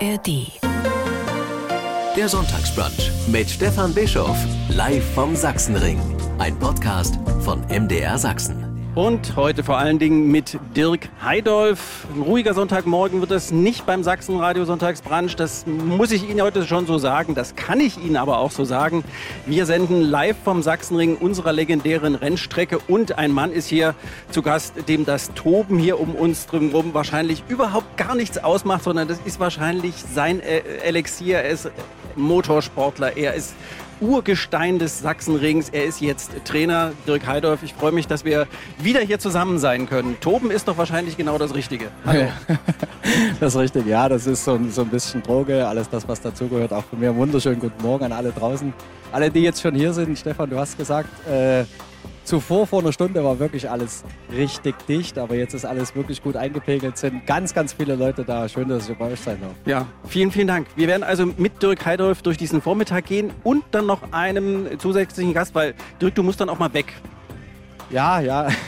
ARD. Der Sonntagsbrunch mit Stefan Bischoff. Live vom Sachsenring. Ein Podcast von MDR Sachsen. Und heute vor allen Dingen mit Dirk Heidolf. Ein ruhiger Sonntagmorgen wird es nicht beim Sachsenradio Sonntagsbrunch. Das muss ich Ihnen heute schon so sagen. Das kann ich Ihnen aber auch so sagen. Wir senden live vom Sachsenring unserer legendären Rennstrecke. Und ein Mann ist hier zu Gast, dem das Toben hier um uns drumherum wahrscheinlich überhaupt gar nichts ausmacht, sondern das ist wahrscheinlich sein äh, Elixier. Er ist Motorsportler. Er ist Urgestein des Sachsenrings. Er ist jetzt Trainer, Dirk Heidorf. Ich freue mich, dass wir wieder hier zusammen sein können. Toben ist doch wahrscheinlich genau das Richtige. Hallo. Das ist richtig, ja, das ist so, so ein bisschen Droge, alles das, was dazugehört. Auch von mir wunderschönen guten Morgen an alle draußen. Alle, die jetzt schon hier sind, Stefan, du hast gesagt, äh, Zuvor, vor einer Stunde, war wirklich alles richtig dicht, aber jetzt ist alles wirklich gut eingepegelt. Sind ganz, ganz viele Leute da. Schön, dass ich bei euch sein darf. Ja, vielen, vielen Dank. Wir werden also mit Dirk Heidolf durch diesen Vormittag gehen und dann noch einem zusätzlichen Gast, weil Dirk, du musst dann auch mal weg. Ja, ja.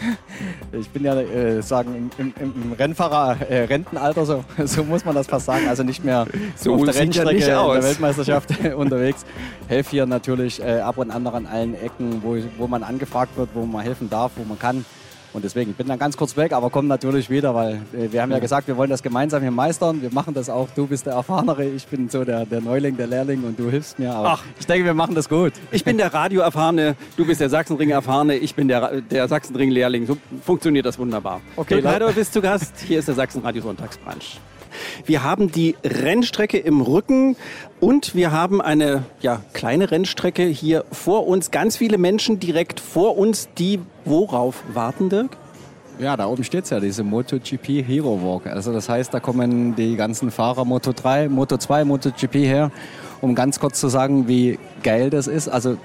Ich bin ja, äh, sagen, im, im, im Rennfahrer äh, Rentenalter, so, so muss man das fast sagen. Also nicht mehr so auf der Rennstrecke ja in der Weltmeisterschaft unterwegs. Helfe hier natürlich äh, ab und an noch an allen Ecken, wo, wo man angefragt wird, wo man helfen darf, wo man kann. Und deswegen, ich bin dann ganz kurz weg, aber komme natürlich wieder, weil äh, wir haben ja gesagt, wir wollen das gemeinsam hier meistern. Wir machen das auch. Du bist der Erfahrenere, ich bin so der, der Neuling, der Lehrling und du hilfst mir. Aber Ach, ich denke, wir machen das gut. Ich bin der Radioerfahrene, du bist der Sachsenring-Erfahrene, ich bin der, der Sachsenring-Lehrling. So funktioniert das wunderbar. Okay, leider bist du Gast. Hier ist der Sachsen-Radio-Sonntagsbrunch. Wir haben die Rennstrecke im Rücken und wir haben eine ja, kleine Rennstrecke hier vor uns. Ganz viele Menschen direkt vor uns, die worauf warten, Dirk? Ja, da oben steht es ja, diese MotoGP Hero Walk. Also das heißt, da kommen die ganzen Fahrer Moto 3, Moto 2, MotoGP her, um ganz kurz zu sagen, wie geil das ist. Also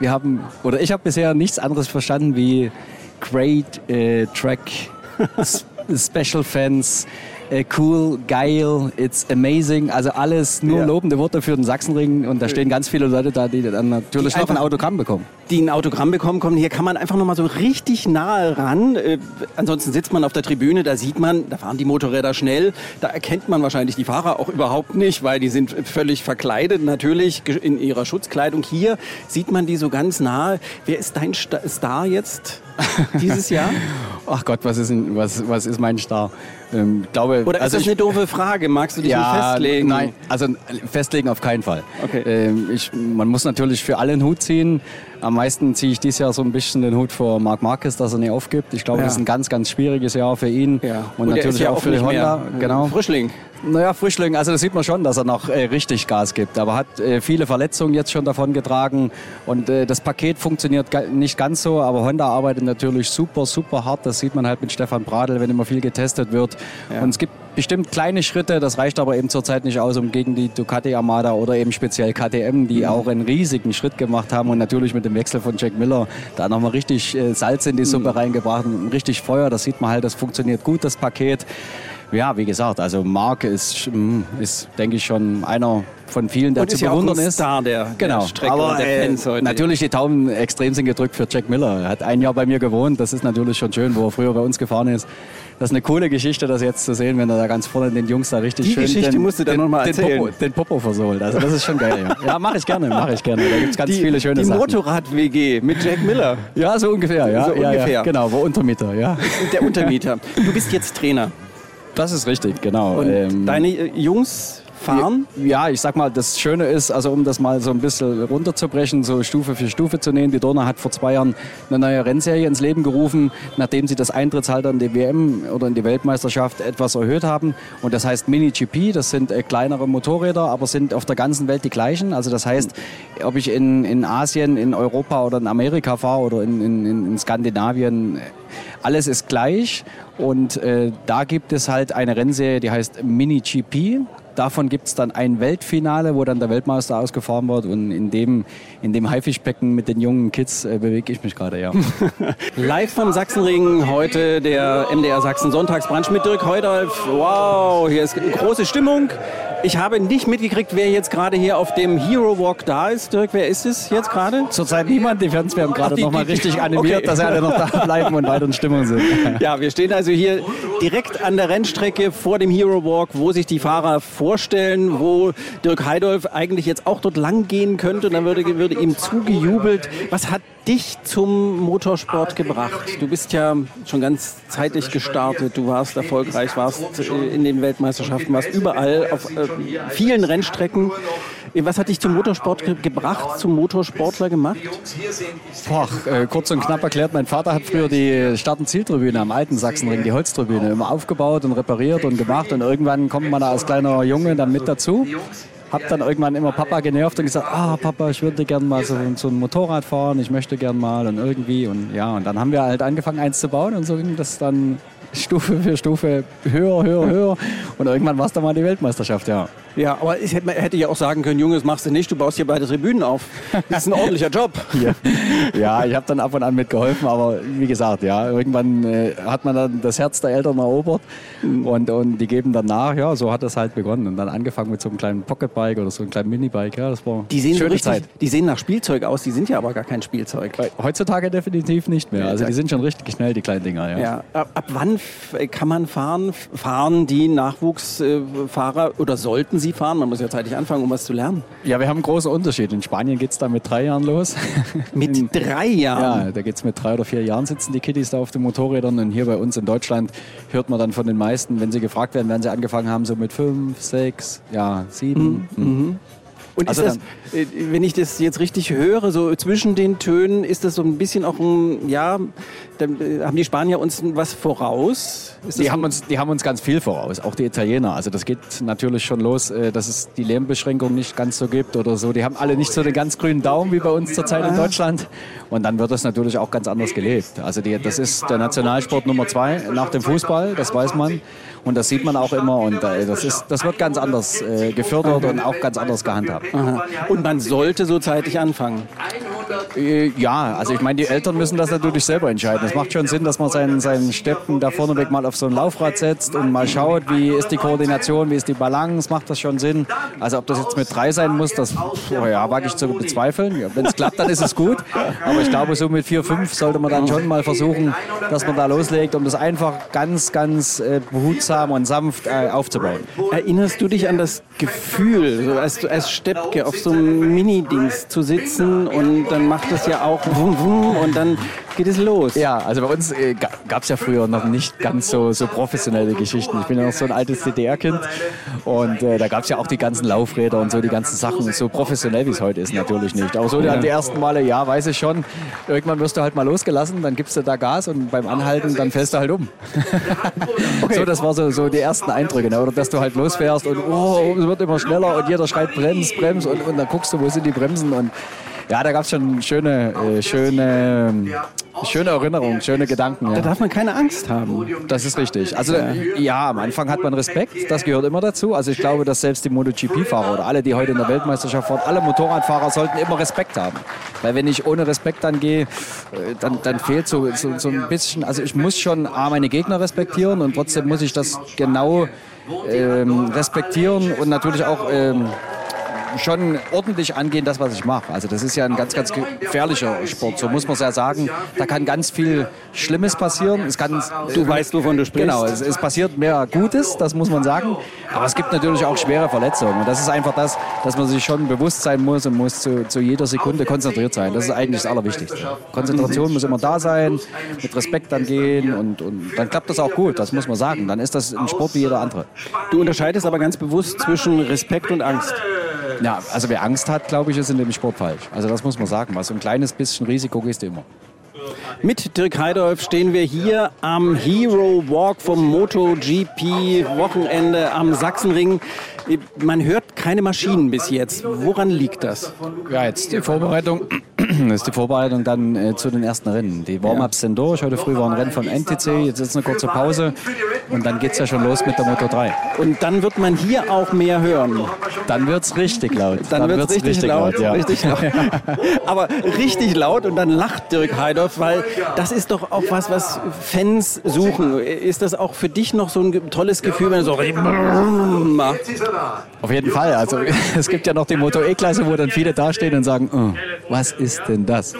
wir haben, oder ich habe bisher nichts anderes verstanden wie Great äh, Track, Special Fans, cool, geil, it's amazing. Also alles nur ja. lobende Worte für den Sachsenring. Und da stehen ganz viele Leute da, die dann natürlich die noch ein Autogramm bekommen. Die ein Autogramm bekommen kommen. Hier kann man einfach noch mal so richtig nahe ran. Äh, ansonsten sitzt man auf der Tribüne, da sieht man, da fahren die Motorräder schnell. Da erkennt man wahrscheinlich die Fahrer auch überhaupt nicht, weil die sind völlig verkleidet natürlich in ihrer Schutzkleidung. Hier sieht man die so ganz nahe. Wer ist dein Star jetzt dieses Jahr? Ach Gott, was ist, was, was ist mein Star? Ähm, glaube, Oder ist also das ich, eine doofe Frage? Magst du dich ja, nicht festlegen? Nein, also festlegen auf keinen Fall. Okay. Ähm, ich, man muss natürlich für alle einen Hut ziehen. Am meisten ziehe ich dieses Jahr so ein bisschen den Hut vor Marc Marquez, dass er nicht aufgibt. Ich glaube, ja. das ist ein ganz, ganz schwieriges Jahr für ihn. Ja. Und, Und natürlich auch, auch für Honda. Genau. Frischling. Naja, Frischling, also das sieht man schon, dass er noch äh, richtig Gas gibt. Aber hat äh, viele Verletzungen jetzt schon davon getragen. Und äh, das Paket funktioniert nicht ganz so. Aber Honda arbeitet natürlich super, super hart. Das sieht man halt mit Stefan Bradl, wenn immer viel getestet wird. Ja. Und es gibt bestimmt kleine Schritte. Das reicht aber eben zurzeit nicht aus, um gegen die Ducati Armada oder eben speziell KTM, die mhm. auch einen riesigen Schritt gemacht haben. Und natürlich mit dem Wechsel von Jack Miller da nochmal richtig äh, Salz in die Suppe mhm. reingebracht und richtig Feuer. Das sieht man halt, das funktioniert gut, das Paket. Ja, wie gesagt, also Marc ist, hm, ist denke ich, schon einer von vielen, der und zu ist bewundern ja auch ein Star der, genau. der Strecke Aber, der äh, Fans heute. Natürlich, die Tauben extrem sind gedrückt für Jack Miller. Er hat ein Jahr bei mir gewohnt, das ist natürlich schon schön, wo er früher bei uns gefahren ist. Das ist eine coole Geschichte, das jetzt zu sehen, wenn er da ganz vorne den Jungs da richtig die schön Geschichte den, musst du dann nochmal erzählen. Den Popo, den Popo versohlt. Also das ist schon geil. Ja, ja mache ich gerne, mache ich gerne. Da gibt es ganz die, viele schöne die Sachen. Die Motorrad-WG mit Jack Miller. Ja, so ungefähr. Ja, so ja, ungefähr. Ja, genau, wo Untermieter. Ja. Der Untermieter. Du bist jetzt Trainer. Das ist richtig, genau. Und ähm, deine Jungs fahren? Ja, ich sag mal, das Schöne ist, also um das mal so ein bisschen runterzubrechen, so Stufe für Stufe zu nehmen. Die Dorna hat vor zwei Jahren eine neue Rennserie ins Leben gerufen, nachdem sie das Eintrittsalter in die WM oder in die Weltmeisterschaft etwas erhöht haben. Und das heißt Mini-GP, das sind äh, kleinere Motorräder, aber sind auf der ganzen Welt die gleichen. Also das heißt, ob ich in, in Asien, in Europa oder in Amerika fahre oder in, in, in Skandinavien, alles ist gleich und äh, da gibt es halt eine Rennserie, die heißt Mini GP. Davon gibt es dann ein Weltfinale, wo dann der Weltmeister ausgefahren wird. Und in dem, in dem Haifischbecken mit den jungen Kids äh, bewege ich mich gerade, ja. Live vom Sachsenring, heute der MDR Sachsen Sonntagsbrunch mit Dirk Heudolf. Wow, hier ist große Stimmung. Ich habe nicht mitgekriegt, wer jetzt gerade hier auf dem Hero Walk da ist. Dirk, wer ist es jetzt gerade? Zurzeit niemand. Die Fans werden gerade nochmal richtig animiert, okay. dass alle noch da bleiben und weiter in Stimmung sind. Ja, wir stehen also hier direkt an der Rennstrecke vor dem Hero Walk, wo sich die Fahrer vor vorstellen, wo Dirk Heidolf eigentlich jetzt auch dort lang gehen könnte und dann würde, würde ihm zugejubelt. Was hat dich zum Motorsport gebracht? Du bist ja schon ganz zeitig gestartet, du warst erfolgreich, warst äh, in den Weltmeisterschaften, warst überall auf äh, vielen Rennstrecken. Was hat dich zum Motorsport ge gebracht, zum Motorsportler gemacht? Boah, äh, kurz und knapp erklärt, mein Vater hat früher die Start- und Zieltribüne am alten Sachsenring, die Holztribüne, immer aufgebaut und repariert und gemacht und irgendwann kommt man da als kleiner Junge dann mit dazu. Hab dann irgendwann immer Papa genervt und gesagt, ah Papa, ich würde gerne mal so, so ein Motorrad fahren, ich möchte gerne mal und irgendwie und ja und dann haben wir halt angefangen eins zu bauen und so ging das dann Stufe für Stufe höher, höher, höher. Und irgendwann war es dann mal die Weltmeisterschaft, ja. Ja, aber ich hätte, hätte ja auch sagen können, Junge, das machst du nicht, du baust hier beide Tribünen auf. Das ist ein ordentlicher Job. Ja, ja ich habe dann ab und an mitgeholfen, aber wie gesagt, ja, irgendwann äh, hat man dann das Herz der Eltern erobert und, und die geben dann nach. Ja, so hat das halt begonnen. Und dann angefangen mit so einem kleinen Pocketbike oder so einem kleinen Minibike. Ja, das war die sehen schöne so richtig, Zeit. Die sehen nach Spielzeug aus, die sind ja aber gar kein Spielzeug. Heutzutage definitiv nicht mehr. Also die sind schon richtig schnell, die kleinen Dinger. Ja. ja. Ab, ab wann kann man fahren? Fahren die Nachwuchsfahrer oder sollten sie fahren? Man muss ja zeitig anfangen, um was zu lernen. Ja, wir haben einen großen Unterschied. In Spanien geht es da mit drei Jahren los. Mit drei Jahren? Ja, da geht es mit drei oder vier Jahren sitzen die Kiddies da auf den Motorrädern. Und hier bei uns in Deutschland hört man dann von den meisten, wenn sie gefragt werden, werden sie angefangen haben, so mit fünf, sechs, ja, sieben. Mhm. Mhm. Und also ist das, äh, wenn ich das jetzt richtig höre, so zwischen den Tönen, ist das so ein bisschen auch ein, ja, dann äh, haben die Spanier uns was voraus? Die haben, uns, die haben uns ganz viel voraus, auch die Italiener. Also das geht natürlich schon los, äh, dass es die Lärmbeschränkung nicht ganz so gibt oder so. Die haben alle nicht so den ganz grünen Daumen wie bei uns zurzeit in Deutschland. Und dann wird das natürlich auch ganz anders gelebt. Also die, das ist der Nationalsport Nummer zwei nach dem Fußball, das weiß man. Und das sieht man auch immer und das, ist, das wird ganz anders gefördert und auch ganz anders gehandhabt. Aha. Und man sollte so zeitig anfangen. Ja, also ich meine, die Eltern müssen das natürlich selber entscheiden. Es macht schon Sinn, dass man seinen, seinen Steppen da vorneweg mal auf so ein Laufrad setzt und mal schaut, wie ist die Koordination, wie ist die Balance, macht das schon Sinn. Also ob das jetzt mit drei sein muss, das oh ja, wage ich zu bezweifeln. Ja, Wenn es klappt, dann ist es gut. Aber ich glaube, so mit vier, fünf sollte man dann schon mal versuchen, dass man da loslegt, um das einfach ganz, ganz äh, behutsam und sanft äh, aufzubauen. Erinnerst du dich an das Gefühl, so als, als Steppke auf so einem Mini-Dings zu sitzen und dann macht es ja auch wum, wum, und dann geht es los. Ja, also bei uns äh, gab es ja früher noch nicht ganz so, so professionelle Geschichten. Ich bin ja noch so ein altes DDR-Kind und äh, da gab es ja auch die ganzen Laufräder und so die ganzen Sachen. So professionell wie es heute ist natürlich nicht. Aber so ja. die ersten Male, ja, weiß ich schon. Irgendwann wirst du halt mal losgelassen, dann gibst du da Gas und beim Anhalten dann fällst du halt um. okay. So, das war so, so die ersten Eindrücke. Ne? Oder dass du halt losfährst und oh, es wird immer schneller und jeder schreit Brems, Brems und, und dann guckst du, wo sind die Bremsen und ja, da gab es schon schöne, äh, schöne, schöne Erinnerungen, schöne Gedanken. Ja. Da darf man keine Angst haben. Das ist richtig. Also ja, am Anfang hat man Respekt, das gehört immer dazu. Also ich glaube, dass selbst die MotoGP-Fahrer oder alle, die heute in der Weltmeisterschaft fahren, alle Motorradfahrer sollten immer Respekt haben. Weil wenn ich ohne Respekt dann gehe, äh, dann, dann fehlt so, so, so ein bisschen, also ich muss schon A, meine Gegner respektieren und trotzdem muss ich das genau ähm, respektieren und natürlich auch ähm, schon ordentlich angehen, das, was ich mache. Also das ist ja ein ganz, ganz gefährlicher Sport, so muss man es ja sagen. Da kann ganz viel Schlimmes passieren. Es kann, du weißt, wovon du sprichst. Genau, es, es, passiert mehr Gutes, das muss man sagen. Aber es gibt natürlich auch schwere Verletzungen. Und das ist einfach das, dass man sich schon bewusst sein muss und muss zu, zu jeder Sekunde konzentriert sein. Das ist eigentlich das Allerwichtigste. Konzentration muss immer da sein, mit Respekt angehen und, und dann klappt das auch gut, das muss man sagen. Dann ist das ein Sport wie jeder andere. Du unterscheidest aber ganz bewusst zwischen Respekt und Angst. Ja, also wer Angst hat, glaube ich, ist in dem Sport falsch. Also das muss man sagen. Was so ein kleines bisschen Risiko gehst du immer. Mit Dirk Heidolf stehen wir hier am Hero Walk vom MotoGP Wochenende am Sachsenring. Man hört keine Maschinen bis jetzt. Woran liegt das? Ja, jetzt die Vorbereitung. Das ist die Vorbereitung dann äh, zu den ersten Rennen. Die Warm-ups sind durch. Heute früh war ein Rennen von NTC. Jetzt ist eine kurze Pause. Und dann geht es ja schon los mit der Moto 3. Und dann wird man hier auch mehr hören. Dann wird es richtig laut. Dann, dann wird es richtig, richtig, laut. laut ja. richtig laut. Aber richtig laut und dann lacht Dirk Heidorf, weil das ist doch auch was, was Fans suchen. Ist das auch für dich noch so ein tolles Gefühl, wenn du so macht? Auf jeden Fall. Also es gibt ja noch die Moto E-Klasse, wo dann viele dastehen und sagen, oh, was ist denn das?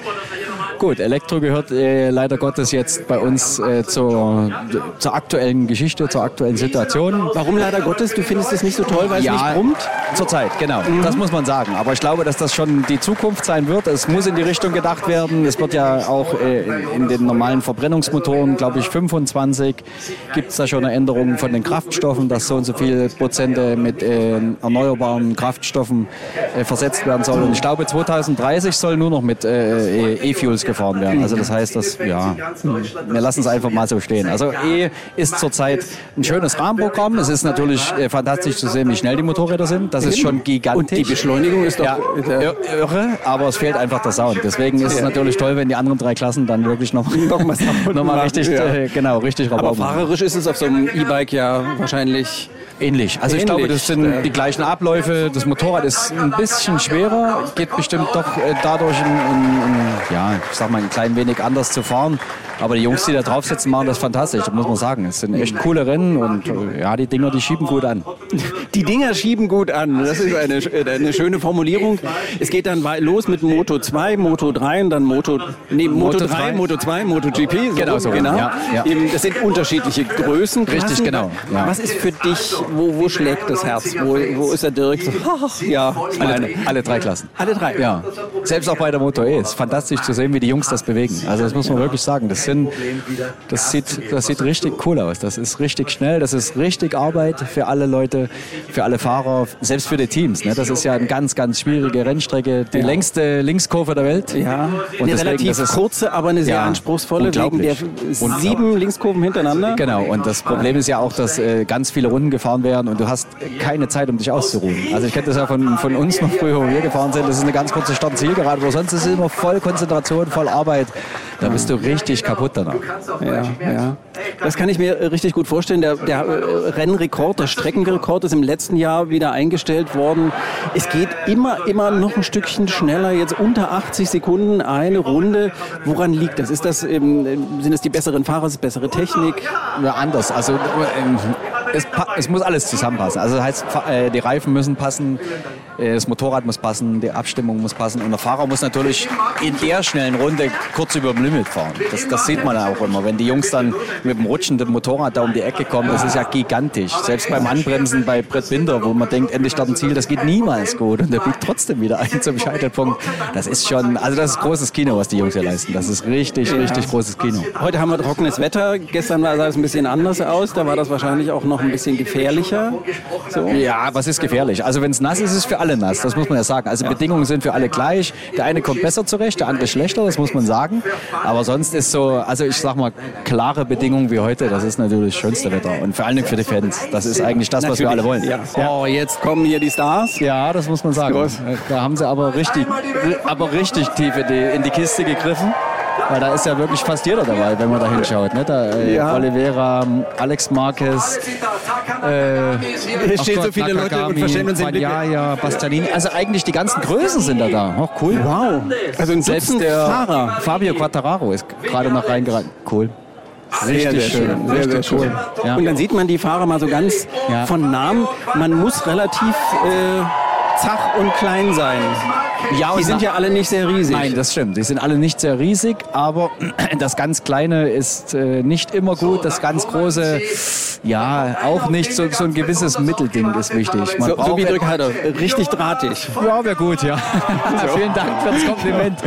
Gut, Elektro gehört äh, leider Gottes jetzt bei uns äh, zur, zur aktuellen Geschichte, zur aktuellen Situation. Warum leider Gottes? Du findest es nicht so toll, weil es nicht brummt? Zurzeit, genau. Mhm. Das muss man sagen. Aber ich glaube, dass das schon die Zukunft sein wird. Es muss in die Richtung gedacht werden. Es wird ja auch äh, in den normalen Verbrennungsmotoren, glaube ich, 25 gibt es da schon eine Änderung von den Kraftstoffen, dass so und so viele Prozente mit äh, erneuerbaren Kraftstoffen äh, versetzt werden sollen. Und ich glaube, 2030 soll nur noch mit äh, E-Fuels gefahren werden. Also das heißt, dass, ja, wir lassen es einfach mal so stehen. Also E ist zurzeit ein schönes Rahmenprogramm. Es ist natürlich äh, fantastisch zu sehen, wie schnell die Motorräder sind. Das ist schon gigantisch. Und die Beschleunigung ist doch ja, irre, aber es fehlt einfach der Sound. Deswegen ist es natürlich toll, wenn die anderen drei Klassen dann wirklich noch, noch, mal, noch mal richtig, äh, genau, richtig Aber fahrerisch ist es auf so einem E-Bike ja wahrscheinlich Ähnlich. Also ich glaube, das sind die gleichen Abläufe. Das Motorrad ist ein bisschen schwerer, geht bestimmt doch äh, dadurch, in, in, in, ja, sag mal, ein klein wenig anders zu fahren. Aber die Jungs, die da drauf sitzen, machen das fantastisch, muss man sagen. Es sind echt coole Rennen und äh, ja, die Dinger, die schieben gut an. Die Dinger schieben gut an. Das ist eine, eine schöne Formulierung. Es geht dann los mit Moto 2, Moto 3 und dann Moto, nee, Moto, Moto 3, Moto 2, Moto GP. So, genau, so. Genau. Ja, ja. das sind unterschiedliche Größen. Richtig, genau. Ja. Was ist für dich, wo, wo schlägt das Herz? Wo, wo ist der Dirk? Ach, ja, alle, alle drei Klassen. Alle drei? Ja. Selbst auch bei der Moto E. Es ist fantastisch zu sehen, wie die Jungs das bewegen. Also das muss man wirklich sagen. Das sind, das sieht, das sieht richtig cool aus. Das ist richtig schnell, das ist richtig Arbeit für alle Leute, für alle Fahrer, selbst für die Teams. Ne? Das ist ja eine ganz, ganz schwierige Rennstrecke, die ja. längste Linkskurve der Welt. Ja, und eine deswegen, relativ ist, kurze, aber eine sehr ja, anspruchsvolle, wegen der sieben Linkskurven hintereinander. Genau, und das Problem ist ja auch, dass äh, ganz viele Runden gefahren werden und du hast keine Zeit, um dich auszuruhen. Also ich kenne das ja von, von uns noch früher, wo wir gefahren sind. Das ist eine ganz kurze Start-Zielgerade, aber sonst ist es immer voll Konzentration, voll Arbeit. Da bist du richtig kaputt danach. Ja, ja. Das kann ich mir richtig gut vorstellen. Der, der äh, Rennrekord, der Streckenrekord ist im letzten Jahr wieder eingestellt worden. Es geht immer, immer noch ein Stückchen schneller. Jetzt unter 80 Sekunden eine Runde. Woran liegt das? Ist das sind es die besseren Fahrer, ist es bessere Technik? Ja, anders. Also ähm, es, es, muss alles zusammenpassen. Also das heißt, äh, die Reifen müssen passen, äh, das Motorrad muss passen, die Abstimmung muss passen und der Fahrer muss natürlich in der schnellen Runde kurz über dem Limit fahren. Das, das sieht man auch immer. Wenn die Jungs dann mit dem rutschenden Motorrad da um die Ecke kommen, das ist ja gigantisch. Selbst beim Anbremsen bei Brett Binder, wo man denkt, endlich starten Ziel, das geht niemals gut und der biegt trotzdem wieder ein zum Scheitelpunkt. Das ist schon, also das ist großes Kino, was die Jungs hier leisten. Das ist richtig, richtig großes Kino. Heute haben wir trockenes Wetter. Gestern sah es ein bisschen anders aus. Da war das wahrscheinlich auch noch ein bisschen gefährlicher. So. Ja, was ist gefährlich? Also wenn es nass ist, ist es für alle nass. Das muss man ja sagen. Also ja. Bedingungen sind für alle gleich. Der eine kommt besser zurecht, der andere schlechter. Das muss man sagen. Aber sonst ist so, also ich sag mal, klare Bedingungen wie heute, das ist natürlich das schönste Wetter. Und vor allen Dingen für die Fans. Das ist eigentlich das, natürlich. was wir alle wollen. Ja. Oh, jetzt kommen hier die Stars. Ja, das muss man sagen. Da haben sie aber richtig, aber richtig tief in die, in die Kiste gegriffen. Weil da ist ja wirklich fast jeder dabei, wenn man da hinschaut. Ne? Da, äh, ja. Oliveira, Alex Marquez. Äh, Hier stehen Gott, so viele Nakagami, Leute und verstehen uns den Ja, ja, Bastianini. Also eigentlich die ganzen Größen sind da da. Oh, cool. Wow. Also ein Selbst der Fahrer. Fabio Quattararo ist gerade noch reingeraten. Cool. Richtig sehr, sehr schön. Sehr, sehr cool. Ja. Und dann sieht man die Fahrer mal so ganz ja. von Namen. Man muss relativ äh, zach und klein sein. Ja, die sind ja alle nicht sehr riesig. Nein, das stimmt. Die sind alle nicht sehr riesig, aber das ganz Kleine ist äh, nicht immer gut. Das ganz Große, ja, auch nicht. So, so ein gewisses Mittelding ist wichtig. Man so, so wie Heider, richtig drahtig. Ja, wäre gut, ja. So. Vielen Dank für das Kompliment.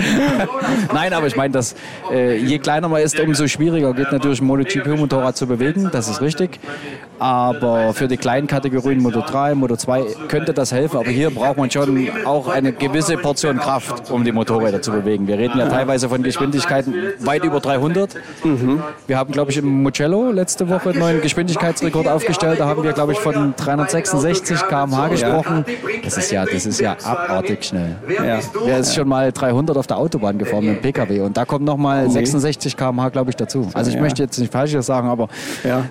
Nein, aber ich meine, dass äh, je kleiner man ist, umso schwieriger geht natürlich ein MotoGP-Motorrad zu bewegen. Das ist richtig. Aber für die kleinen Kategorien Moto 3, Moto 2 könnte das helfen. Aber hier braucht man schon auch eine gewisse Portion Kraft, um die Motorräder zu bewegen. Wir reden ja teilweise von Geschwindigkeiten weit über 300. Mhm. Wir haben, glaube ich, im Mugello letzte Woche einen neuen Geschwindigkeitsrekord aufgestellt. Da haben wir, glaube ich, von 366 km/h gesprochen. Das ist ja, das ist ja abartig schnell. Ja. Wer ist schon mal 300 auf der Autobahn gefahren mit dem PKW? Und da kommt noch mal 66 km/h, glaube ich, dazu. Also ich möchte jetzt nicht Falsches sagen, aber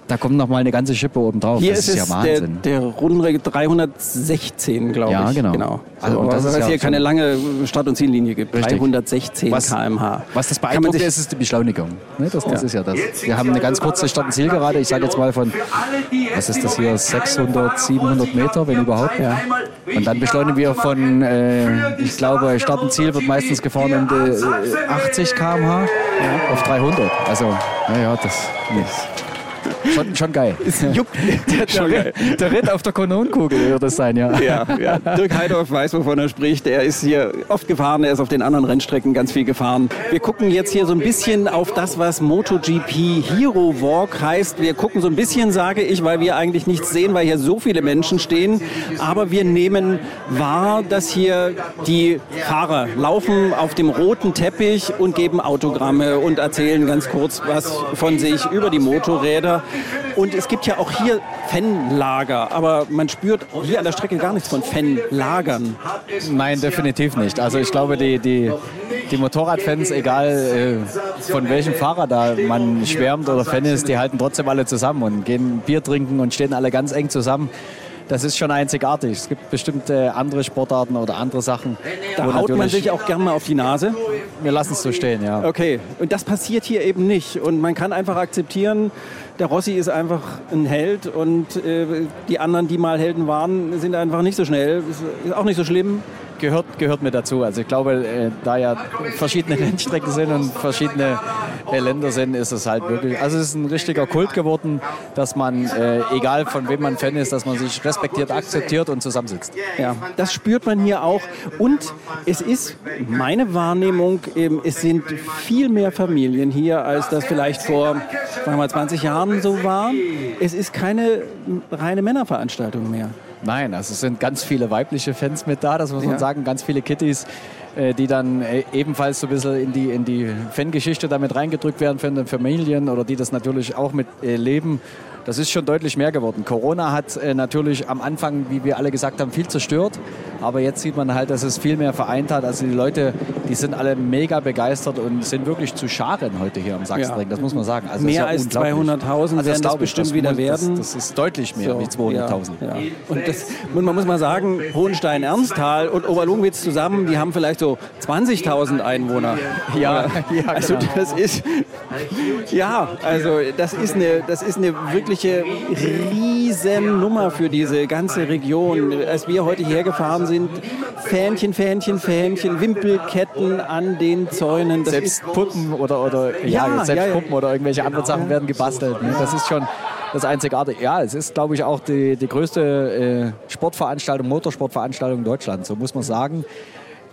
da kommt noch mal eine ganze Schippe oben drauf. Hier das ist, ist ja Wahnsinn. Der, der Rundenregel 316, glaube ich. Ja, genau. genau. Also, also das dass es hier keine lange Start- und Ziellinie gibt. Richtig. 316 was, km/h. Was das beeindruckende ist, ist die Beschleunigung. Ne? Das, das ja. ist ja das. Wir haben eine ganz kurze Start- und Zielgerade. Ich sage jetzt mal von was ist das hier, 600, 700 Meter, wenn überhaupt. Ja. Und dann beschleunigen wir von, äh, ich glaube, Start und Ziel wird meistens gefahren um die 80 km/h ja. auf 300. Also, naja, das ist Schon, schon geil. Juckt. Der, schon geil. der Ritt auf der Kanonenkugel wird das sein, ja. ja. Ja, Dirk Heidorf weiß, wovon er spricht. Er ist hier oft gefahren, er ist auf den anderen Rennstrecken ganz viel gefahren. Wir gucken jetzt hier so ein bisschen auf das, was MotoGP Hero Walk heißt. Wir gucken so ein bisschen, sage ich, weil wir eigentlich nichts sehen, weil hier so viele Menschen stehen. Aber wir nehmen wahr, dass hier die Fahrer laufen auf dem roten Teppich und geben Autogramme und erzählen ganz kurz was von sich über die Motorräder. Und es gibt ja auch hier Fanlager, aber man spürt hier an der Strecke gar nichts von Fanlagern. Nein, definitiv nicht. Also ich glaube, die, die, die Motorradfans, egal äh, von welchem Fahrer da man schwärmt oder Fan ist, die halten trotzdem alle zusammen und gehen Bier trinken und stehen alle ganz eng zusammen das ist schon einzigartig. Es gibt bestimmte andere Sportarten oder andere Sachen. Da haut man sich auch gerne mal auf die Nase. Wir lassen es so stehen, ja. Okay, und das passiert hier eben nicht. Und man kann einfach akzeptieren, der Rossi ist einfach ein Held und äh, die anderen, die mal Helden waren, sind einfach nicht so schnell. Ist auch nicht so schlimm gehört, gehört mir dazu. Also ich glaube, äh, da ja verschiedene Rennstrecken sind und verschiedene äh, Länder sind, ist es halt wirklich, also es ist ein richtiger Kult geworden, dass man, äh, egal von wem man Fan ist, dass man sich respektiert, akzeptiert und zusammensitzt. Ja, das spürt man hier auch. Und es ist meine Wahrnehmung, ähm, es sind viel mehr Familien hier, als das vielleicht vor sagen wir 20 Jahren so war. Es ist keine reine Männerveranstaltung mehr. Nein, also es sind ganz viele weibliche Fans mit da, das muss man sagen, ganz viele Kittys, äh, die dann äh, ebenfalls so ein bisschen in die, in die Fangeschichte damit reingedrückt werden von den Familien oder die das natürlich auch mit leben das ist schon deutlich mehr geworden. Corona hat äh, natürlich am Anfang, wie wir alle gesagt haben, viel zerstört. Aber jetzt sieht man halt, dass es viel mehr vereint hat. Also die Leute, die sind alle mega begeistert und sind wirklich zu Scharen heute hier am Sachsenring. Ja. Das muss man sagen. Also mehr ja als 200.000 also werden das bestimmt das wieder werden. Das, das, ist deutlich mehr so, wie 200.000. Ja, und das, man muss mal sagen, Hohenstein-Ernsthal und Oberlungwitz zusammen, die haben vielleicht so 20.000 Einwohner. Ja, ja also genau. das ist ja, also das ist eine, das ist eine wirklich wirkliche Riesennummer für diese ganze Region. Als wir heute hierher gefahren sind, Fähnchen, Fähnchen, Fähnchen, Wimpelketten an den Zäunen. Das selbst Puppen oder, oder ja, ja selbst ja, Puppen oder irgendwelche anderen Sachen werden gebastelt. Ne? Das ist schon das Einzigartige. Ja, es ist, glaube ich, auch die, die größte äh, Sportveranstaltung, Motorsportveranstaltung Deutschlands, so muss man sagen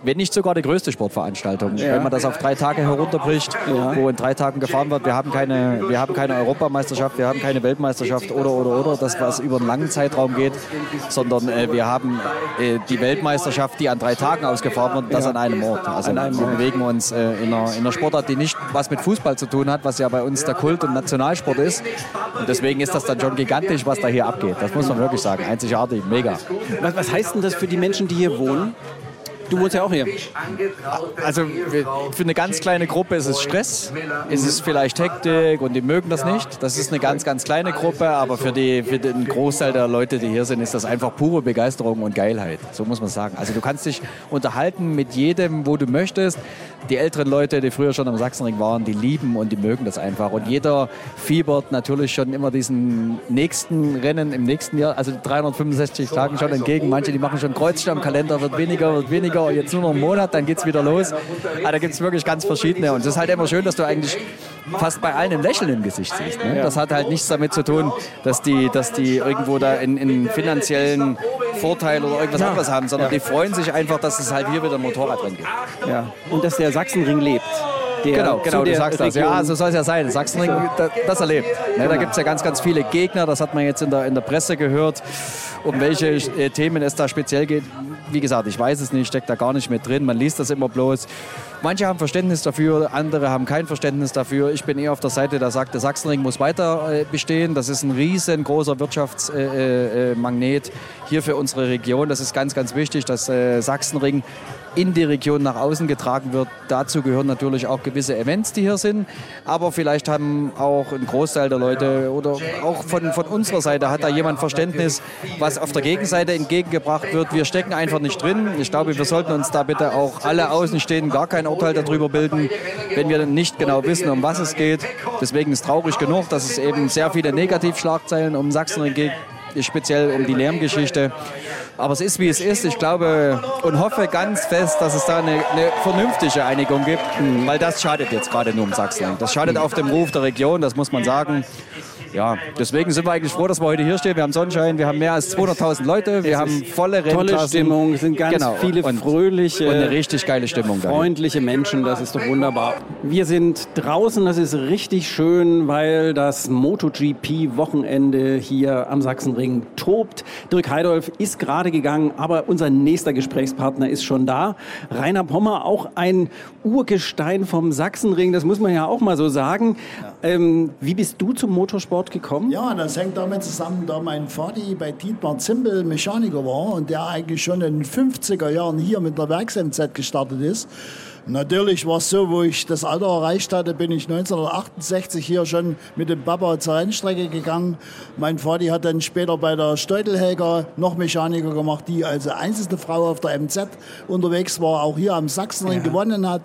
wenn nicht sogar die größte Sportveranstaltung. Ja. Wenn man das auf drei Tage herunterbricht, ja. wo in drei Tagen gefahren wird, wir haben, keine, wir haben keine Europameisterschaft, wir haben keine Weltmeisterschaft oder, oder, oder, das, was über einen langen Zeitraum geht, sondern äh, wir haben äh, die Weltmeisterschaft, die an drei Tagen ausgefahren wird, das ja. an einem Ort. Also einem wir bewegen uns äh, in, einer, in einer Sportart, die nicht was mit Fußball zu tun hat, was ja bei uns der Kult- und Nationalsport ist. Und deswegen ist das dann schon gigantisch, was da hier abgeht. Das muss man wirklich sagen. Einzigartig, mega. Was, was heißt denn das für die Menschen, die hier wohnen? Du wohnst ja auch hier. Also für eine ganz kleine Gruppe ist es Stress, ist es vielleicht Hektik und die mögen das nicht. Das ist eine ganz, ganz kleine Gruppe, aber für, die, für den Großteil der Leute, die hier sind, ist das einfach pure Begeisterung und Geilheit. So muss man sagen. Also du kannst dich unterhalten mit jedem, wo du möchtest. Die älteren Leute, die früher schon am Sachsenring waren, die lieben und die mögen das einfach. Und jeder fiebert natürlich schon immer diesen nächsten Rennen im nächsten Jahr, also 365 Tagen schon entgegen. Manche, die machen schon Kreuzstammkalender, wird weniger, wird weniger weniger, jetzt nur noch einen Monat, dann geht es wieder los. Aber ah, da gibt es wirklich ganz verschiedene. Und es ist halt immer schön, dass du eigentlich fast bei allen ein Lächeln im Gesicht siehst. Ne? Das hat halt nichts damit zu tun, dass die, dass die irgendwo da in, in finanziellen Vorteil oder irgendwas ja. anderes haben, sondern ja. die freuen sich einfach, dass es halt hier wieder ein Motorradrennen gibt. Ja. Und dass der Sachsenring lebt. Der genau, genau, du sagst Region. das. Ja, so soll es ja sein. Sachsenring, das, das erlebt. Ne, da gibt es ja ganz, ganz viele Gegner, das hat man jetzt in der, in der Presse gehört, um welche äh, Themen es da speziell geht wie gesagt, ich weiß es nicht, steckt da gar nicht mit drin. Man liest das immer bloß. Manche haben Verständnis dafür, andere haben kein Verständnis dafür. Ich bin eher auf der Seite, der sagt, der Sachsenring muss weiter äh, bestehen. Das ist ein riesengroßer Wirtschaftsmagnet äh, äh, hier für unsere Region. Das ist ganz, ganz wichtig, dass Sachsenring in die Region nach außen getragen wird. Dazu gehören natürlich auch gewisse Events, die hier sind. Aber vielleicht haben auch ein Großteil der Leute oder auch von, von unserer Seite hat da jemand Verständnis, was auf der Gegenseite entgegengebracht wird. Wir stecken einfach nicht drin. Ich glaube, wir sollten uns da bitte auch alle Außenstehenden gar kein Urteil darüber bilden, wenn wir nicht genau wissen, um was es geht. Deswegen ist traurig genug, dass es eben sehr viele Negativschlagzeilen um Sachsenring geht speziell um die Lärmgeschichte. Aber es ist, wie es ist. Ich glaube und hoffe ganz fest, dass es da eine, eine vernünftige Einigung gibt, weil das schadet jetzt gerade nur um Sachsen. Das schadet auf dem Ruf der Region, das muss man sagen ja, deswegen sind wir eigentlich froh, dass wir heute hier stehen. Wir haben Sonnenschein, wir haben mehr als 200.000 Leute, wir haben volle Rennklassen. Tolle Stimmung, es sind ganz genau. viele und, fröhliche, und eine richtig geile Stimmung. Freundliche Menschen, das ist doch wunderbar. Wir sind draußen, das ist richtig schön, weil das MotoGP-Wochenende hier am Sachsenring tobt. Dirk Heidolf ist gerade gegangen, aber unser nächster Gesprächspartner ist schon da. Rainer Pommer, auch ein Urgestein vom Sachsenring, das muss man ja auch mal so sagen. Ja. Ähm, wie bist du zum Motorsport Sport gekommen? Ja, das hängt damit zusammen, da mein Vati bei Dietmar Zimbel Mechaniker war und der eigentlich schon in den 50er Jahren hier mit der Werks-MZ gestartet ist. Natürlich war es so, wo ich das Alter erreicht hatte, bin ich 1968 hier schon mit dem Papa zur Rennstrecke gegangen. Mein Vater hat dann später bei der Steutelhelger noch Mechaniker gemacht, die als einzige Frau auf der MZ unterwegs war, auch hier am Sachsenring ja. gewonnen hat.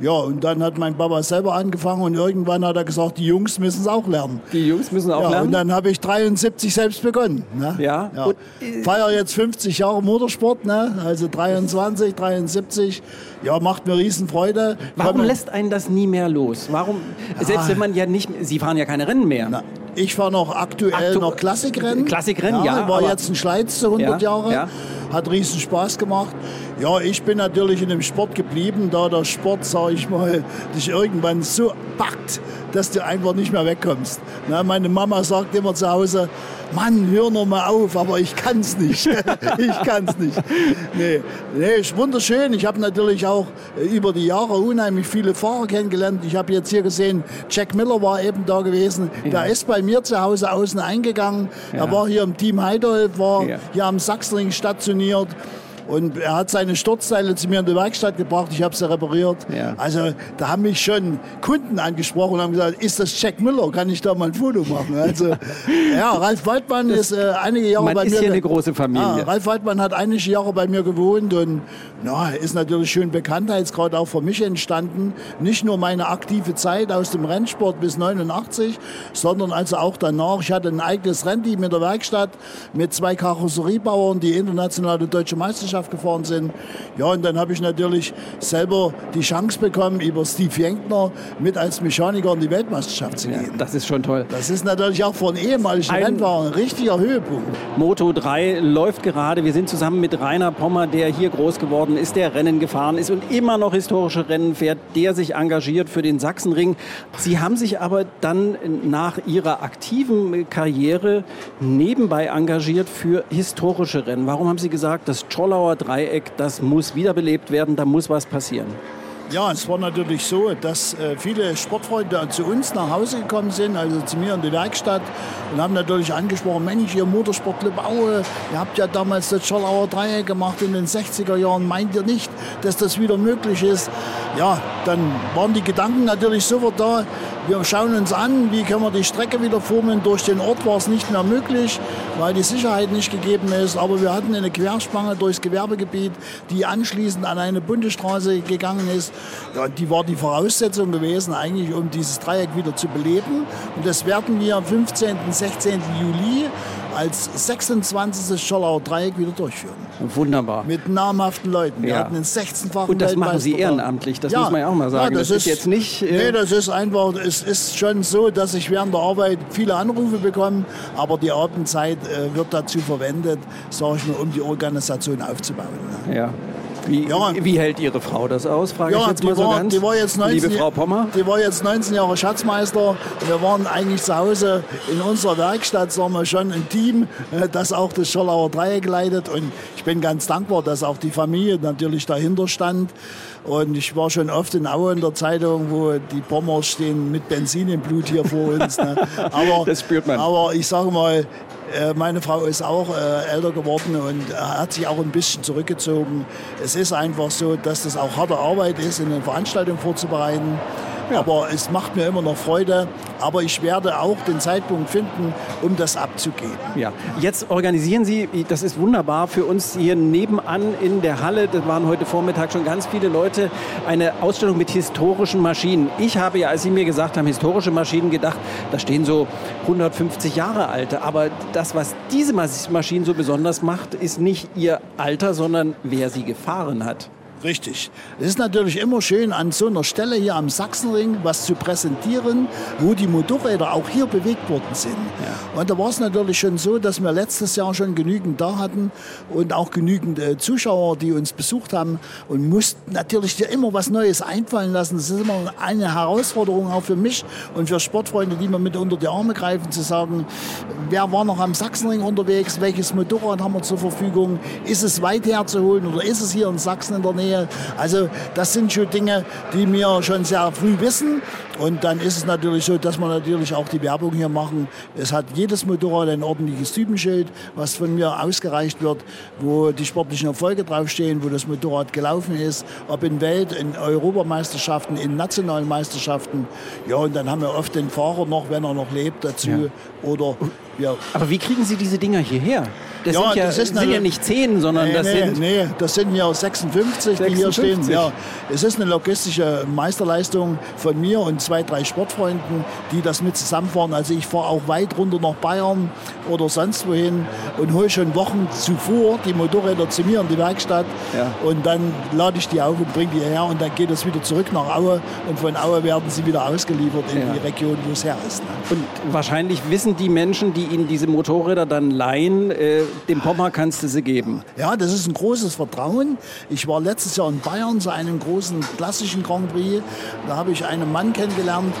Ja, und dann hat mein Papa selber angefangen und irgendwann hat er gesagt, die Jungs müssen es auch lernen. Die Jungs müssen auch ja, lernen? Und dann habe ich 73 selbst begonnen. Ne? Ja. ja. Und, Feier jetzt 50 Jahre Motorsport, ne? also 23, 73. Ja, macht mir riesen Freude. Warum lässt einen das nie mehr los? Warum, ja. selbst wenn man ja nicht, Sie fahren ja keine Rennen mehr. Na, ich fahre noch aktuell Aktu noch Klassikrennen. Klassikrennen, ja. ja war jetzt ein Schleiz zu 100 ja, Jahre. Ja. Hat riesen Spaß gemacht. Ja, ich bin natürlich in dem Sport geblieben, da der Sport, sage ich mal, dich irgendwann so packt, dass du einfach nicht mehr wegkommst. Na, meine Mama sagt immer zu Hause, Mann, hör noch mal auf, aber ich kann es nicht. ich kann es nicht. Nee, nee, ist wunderschön. Ich habe natürlich auch äh, über die Jahre unheimlich viele Fahrer kennengelernt. Ich habe jetzt hier gesehen, Jack Miller war eben da gewesen. Ja. Der ist bei mir zu Hause außen eingegangen. Ja. Er war hier im Team Heidolf, war ja. hier am Sachsenring stationiert. Und er hat seine Sturzteile zu mir in die Werkstatt gebracht, ich habe sie repariert. Ja. Also da haben mich schon Kunden angesprochen und haben gesagt, ist das Jack Miller, kann ich da mal ein Foto machen? Also ja, Ralf Waldmann ist äh, einige Jahre Man bei ist mir. hier eine große Familie. Ja, Ralf Waldmann hat einige Jahre bei mir gewohnt und na, ist natürlich schön Bekanntheitsgrad auch für mich entstanden. Nicht nur meine aktive Zeit aus dem Rennsport bis 89, sondern also auch danach. Ich hatte ein eigenes Rennteam in der Werkstatt mit zwei Karosseriebauern, die internationale deutsche Meisterschaft Meisterschaft gefahren sind. Ja, und dann habe ich natürlich selber die Chance bekommen, über Steve Jenkner mit als Mechaniker in die Weltmeisterschaft zu gehen. Ja, das ist schon toll. Das ist natürlich auch von ehemaligen ein Rennfahrer ein richtiger Höhepunkt. Moto 3 läuft gerade. Wir sind zusammen mit Rainer Pommer, der hier groß geworden ist, der Rennen gefahren ist und immer noch historische Rennen fährt, der sich engagiert für den Sachsenring. Sie haben sich aber dann nach Ihrer aktiven Karriere nebenbei engagiert für historische Rennen. Warum haben Sie gesagt, das Czollauer Spandauer Dreieck, das muss wiederbelebt werden, da muss was passieren. Ja, es war natürlich so, dass äh, viele Sportfreunde zu uns nach Hause gekommen sind, also zu mir in die Werkstatt und haben natürlich angesprochen, Mensch, ihr Motorsportclub Aue, ihr habt ja damals das Schollauer Dreieck gemacht in den 60er Jahren, meint ihr nicht, dass das wieder möglich ist? Ja, dann waren die Gedanken natürlich sofort da, wir schauen uns an, wie können wir die Strecke wieder formen. Durch den Ort war es nicht mehr möglich, weil die Sicherheit nicht gegeben ist. Aber wir hatten eine Querspange durchs Gewerbegebiet, die anschließend an eine Bundesstraße gegangen ist. Ja, die war die Voraussetzung gewesen, eigentlich um dieses Dreieck wieder zu beleben. Und das werden wir am 15. und 16. Juli als 26. Scholauer Dreieck wieder durchführen. Wunderbar. Mit namhaften Leuten. Wir hatten einen 16-fachen Und das machen Sie ehrenamtlich, das ja. muss man ja auch mal sagen. Ja, das, das, ist jetzt nicht... Äh nee, das ist einfach, es ist schon so, dass ich während der Arbeit viele Anrufe bekomme, aber die Abendzeit äh, wird dazu verwendet, sage ich mal, um die Organisation aufzubauen. Ne? Ja. Wie, ja. wie, hält Ihre Frau das aus, frage ja, ich jetzt mal so war, ganz. Die war jetzt 19, Liebe Frau Pommer? Die war jetzt 19 Jahre Schatzmeister. Wir waren eigentlich zu Hause in unserer Werkstatt, sagen wir schon ein Team, äh, das auch das Schollauer Dreieck leitet. Und ich bin ganz dankbar, dass auch die Familie natürlich dahinter stand. Und ich war schon oft in Aue in der Zeitung, wo die Pommer stehen mit Benzin im Blut hier vor uns. Ne? Aber, das spürt man. Aber ich sage mal, meine Frau ist auch äh, älter geworden und hat sich auch ein bisschen zurückgezogen. Es ist einfach so, dass das auch harte Arbeit ist, eine Veranstaltung vorzubereiten. Ja. Aber es macht mir immer noch Freude. Aber ich werde auch den Zeitpunkt finden, um das abzugeben. Ja, jetzt organisieren Sie, das ist wunderbar für uns hier nebenan in der Halle, das waren heute Vormittag schon ganz viele Leute, eine Ausstellung mit historischen Maschinen. Ich habe ja, als Sie mir gesagt haben, historische Maschinen gedacht, da stehen so 150 Jahre alte. Aber das, was diese Maschinen so besonders macht, ist nicht ihr Alter, sondern wer sie gefahren hat. Richtig. Es ist natürlich immer schön, an so einer Stelle hier am Sachsenring was zu präsentieren, wo die Motorräder auch hier bewegt worden sind. Ja. Und da war es natürlich schon so, dass wir letztes Jahr schon genügend da hatten und auch genügend äh, Zuschauer, die uns besucht haben und mussten natürlich dir immer was Neues einfallen lassen. Das ist immer eine Herausforderung auch für mich und für Sportfreunde, die mir mit unter die Arme greifen, zu sagen, wer war noch am Sachsenring unterwegs, welches Motorrad haben wir zur Verfügung, ist es weit herzuholen oder ist es hier in Sachsen in der Nähe? Also das sind schon Dinge, die wir schon sehr früh wissen. Und dann ist es natürlich so, dass wir natürlich auch die Werbung hier machen. Es hat jedes Motorrad ein ordentliches Typenschild, was von mir ausgereicht wird, wo die sportlichen Erfolge draufstehen, wo das Motorrad gelaufen ist, ob in Welt-, in Europameisterschaften, in nationalen Meisterschaften. Ja, und dann haben wir oft den Fahrer noch, wenn er noch lebt, dazu. Ja. Oder ja. Aber wie kriegen Sie diese Dinger hierher? Das ja, sind, ja, das sind ja nicht 10, sondern nee, das nee, sind... Nee, das sind ja 56, 56, die hier stehen. Ja, es ist eine logistische Meisterleistung von mir und zwei, drei Sportfreunden, die das mit zusammenfahren. Also ich fahre auch weit runter nach Bayern oder sonst wohin und hole schon Wochen zuvor die Motorräder zu mir in die Werkstatt ja. und dann lade ich die auf und bringe die her und dann geht es wieder zurück nach Aue und von Aue werden sie wieder ausgeliefert in ja. die Region, wo es her ist. Ne? Und wahrscheinlich wissen die Menschen, die Ihnen diese Motorräder dann leihen, äh, dem Pommer kannst du sie geben. Ja, das ist ein großes Vertrauen. Ich war letztes Jahr in Bayern zu einem großen klassischen Grand Prix. Da habe ich einen Mann kennengelernt, kennengelernt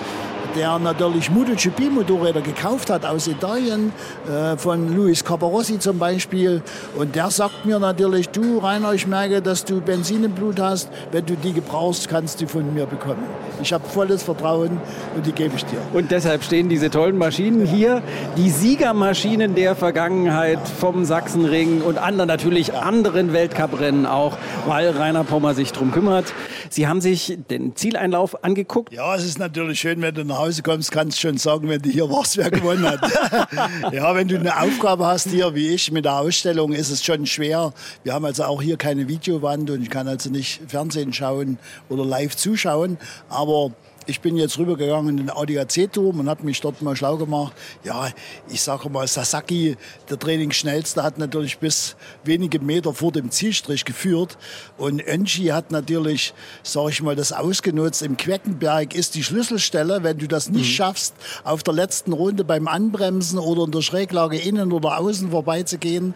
der natürlich MotoGP-Motorräder gekauft hat aus Italien, äh, von Luis Caparossi zum Beispiel. Und der sagt mir natürlich, du Rainer, ich merke, dass du Benzin im Blut hast. Wenn du die gebrauchst, kannst du von mir bekommen. Ich habe volles Vertrauen und die gebe ich dir. Und deshalb stehen diese tollen Maschinen hier, die Siegermaschinen der Vergangenheit vom Sachsenring und anderen natürlich ja. anderen Weltcuprennen auch, weil Rainer Pommer sich darum kümmert. Sie haben sich den Zieleinlauf angeguckt. Ja, es ist natürlich schön, wenn du nach Hause kommst, kannst du schon sagen, wenn du hier warst, wer gewonnen hat. ja, wenn du eine Aufgabe hast hier, wie ich, mit der Ausstellung, ist es schon schwer. Wir haben also auch hier keine Videowand und ich kann also nicht Fernsehen schauen oder live zuschauen. Aber ich bin jetzt rübergegangen in den ADAC-Turm und habe mich dort mal schlau gemacht. Ja, ich sage mal, Sasaki, der Trainingsschnellste, hat natürlich bis wenige Meter vor dem Zielstrich geführt. Und Enchi hat natürlich, sage ich mal, das ausgenutzt. Im Queckenberg ist die Schlüsselstelle, wenn du das nicht mhm. schaffst, auf der letzten Runde beim Anbremsen oder in der Schräglage innen oder außen vorbeizugehen,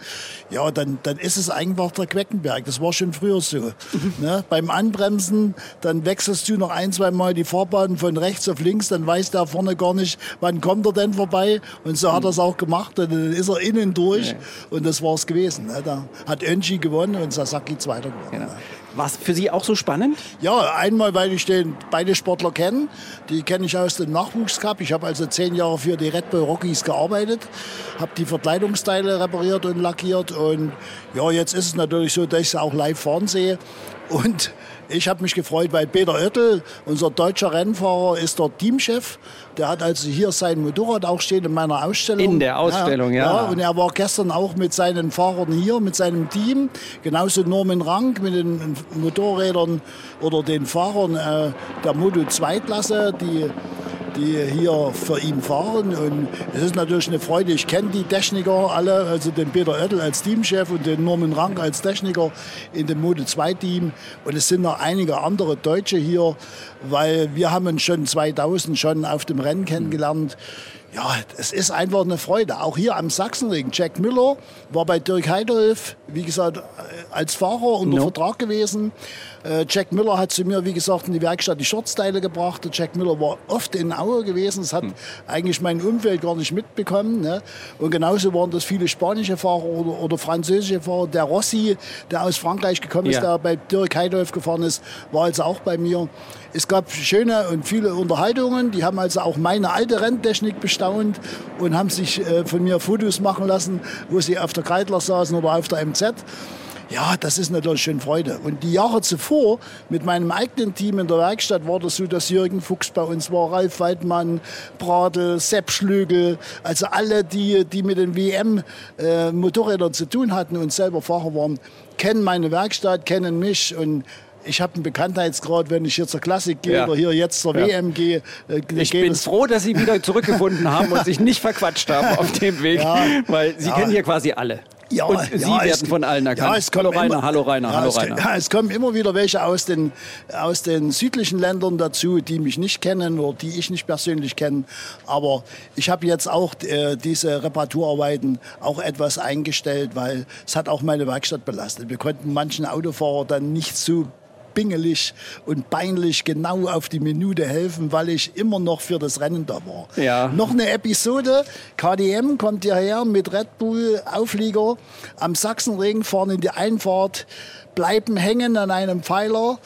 ja, dann, dann ist es einfach der Queckenberg. Das war schon früher so. Mhm. Ne? Beim Anbremsen, dann wechselst du noch ein, zwei Mal die Fahrbahn Fahrbahn von rechts auf links, dann weiß der vorne gar nicht, wann kommt er denn vorbei. Und so hat er es auch gemacht. Und dann ist er innen durch. Und das war es gewesen. Ne? Da hat Önchi gewonnen und Sasaki zweiter gewonnen. Genau. War es für Sie auch so spannend? Ja, einmal, weil ich den beide Sportler kenne. Die kenne ich aus dem Nachwuchscup. Ich habe also zehn Jahre für die Red Bull Rockies gearbeitet, habe die Verkleidungsteile repariert und lackiert. Und ja, jetzt ist es natürlich so, dass ich sie auch live fahren sehe. Und ich habe mich gefreut, weil Peter Oettel, unser deutscher Rennfahrer, ist dort Teamchef. Der hat also hier sein Motorrad auch stehen in meiner Ausstellung. In der Ausstellung, ja. ja. ja. Und er war gestern auch mit seinen Fahrern hier, mit seinem Team. Genauso Norman Rank mit den Motorrädern oder den Fahrern äh, der Moto 2-Klasse, die die hier für ihn fahren. Und es ist natürlich eine Freude. Ich kenne die Techniker alle, also den Peter Oettel als Teamchef und den Norman Rank als Techniker in dem Moto 2 Team. Und es sind noch einige andere Deutsche hier, weil wir haben uns schon 2000 schon auf dem Rennen kennengelernt. Ja, es ist einfach eine Freude. Auch hier am Sachsenring. Jack Müller war bei Dirk Heidolf, wie gesagt, als Fahrer unter no. Vertrag gewesen. Äh, Jack Müller hat zu mir, wie gesagt, in die Werkstatt die Shortsteile gebracht. Der Jack Müller war oft in Aue gewesen. Das hat hm. eigentlich mein Umfeld gar nicht mitbekommen. Ne? Und genauso waren das viele spanische Fahrer oder, oder, französische Fahrer. Der Rossi, der aus Frankreich gekommen ist, ja. der bei Dirk Heidolf gefahren ist, war also auch bei mir. Es gab schöne und viele Unterhaltungen. Die haben also auch meine alte Renntechnik bestellt gestaunt und haben sich äh, von mir Fotos machen lassen, wo sie auf der Kreidler saßen oder auf der MZ. Ja, das ist natürlich schon Freude. Und die Jahre zuvor mit meinem eigenen Team in der Werkstatt war das so, dass Jürgen Fuchs bei uns war, Ralf Weidmann, Bradl, Sepp Schlögel, also alle, die, die mit den WM-Motorrädern äh, zu tun hatten und selber Fahrer waren, kennen meine Werkstatt, kennen mich und ich habe einen Bekanntheitsgrad, wenn ich hier zur Klassik gehe ja. oder hier jetzt zur ja. WM gehe. Äh, ich bin froh, dass Sie wieder zurückgefunden haben und sich nicht verquatscht haben auf dem Weg, ja. weil Sie kennen hier quasi alle. Ja, und Sie ja, werden von allen erkannt. Ja, es hallo Rainer, immer, hallo Rainer, ja, hallo Rainer. Es, ja, es kommen immer wieder welche aus den, aus den südlichen Ländern dazu, die mich nicht kennen oder die ich nicht persönlich kenne. Aber ich habe jetzt auch äh, diese Reparaturarbeiten auch etwas eingestellt, weil es hat auch meine Werkstatt belastet. Wir konnten manchen Autofahrer dann nicht so bingelig und peinlich genau auf die Minute helfen, weil ich immer noch für das Rennen da war. Ja. Noch eine Episode. KDM kommt hierher mit Red Bull Auflieger am Sachsenring, fahren in die Einfahrt, bleiben hängen an einem Pfeiler.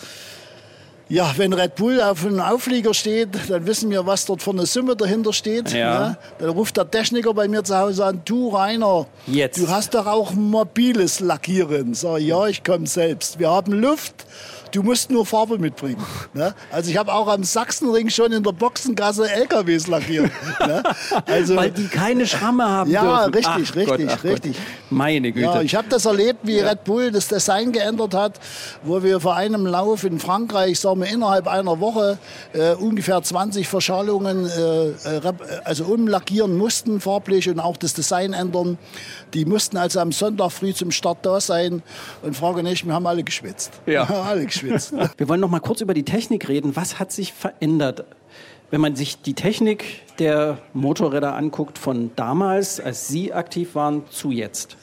Ja, wenn Red Bull auf einem Auflieger steht, dann wissen wir, was dort für eine Summe dahinter steht. Ja. Ne? Dann ruft der Techniker bei mir zu Hause an, du Rainer, Jetzt. du hast doch auch mobiles Lackieren. Sag, ja, ich komme selbst. Wir haben Luft Du musst nur Farbe mitbringen. Ne? Also ich habe auch am Sachsenring schon in der Boxengasse LKWs lackiert. ne? also, Weil die keine Schramme haben Ja, dürfen. richtig, ach richtig, Gott, richtig. Gott. Meine Güte. Ja, ich habe das erlebt, wie ja. Red Bull das Design geändert hat, wo wir vor einem Lauf in Frankreich, sagen wir innerhalb einer Woche, äh, ungefähr 20 Verschalungen äh, äh also umlackieren mussten, farblich und auch das Design ändern. Die mussten also am Sonntag früh zum Start da sein und frage nicht, wir haben alle geschwitzt. Ja. alle geschwitzt. Wir wollen noch mal kurz über die Technik reden. Was hat sich verändert? Wenn man sich die Technik der Motorräder anguckt von damals, als Sie aktiv waren, zu jetzt.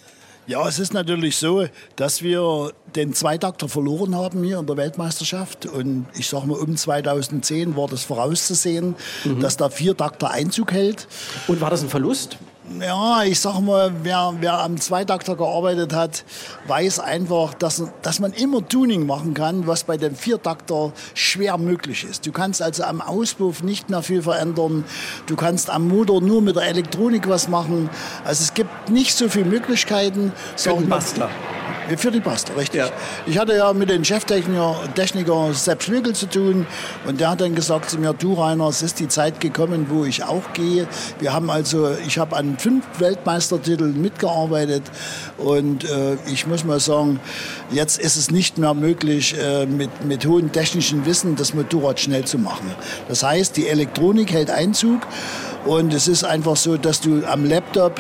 Ja, es ist natürlich so, dass wir den Zweitakter verloren haben hier in der Weltmeisterschaft. Und ich sage mal, um 2010 war das vorauszusehen, mhm. dass der Viertakter Einzug hält. Und war das ein Verlust? Ja, ich sag mal, wer, wer am Zweitakter gearbeitet hat, weiß einfach, dass, dass man immer Tuning machen kann, was bei dem Viertakter schwer möglich ist. Du kannst also am Auspuff nicht mehr viel verändern. Du kannst am Motor nur mit der Elektronik was machen. Also es gibt nicht so viele Möglichkeiten. Für den Bastler. Für die Pasta, richtig. Ja. Ich hatte ja mit dem Cheftechniker Techniker Sepp Schlügel zu tun und der hat dann gesagt zu mir, du Rainer, es ist die Zeit gekommen, wo ich auch gehe. Wir haben also, ich habe an fünf Weltmeistertiteln mitgearbeitet und äh, ich muss mal sagen, jetzt ist es nicht mehr möglich, äh, mit, mit hohem technischen Wissen das Motorrad schnell zu machen. Das heißt, die Elektronik hält Einzug und es ist einfach so, dass du am Laptop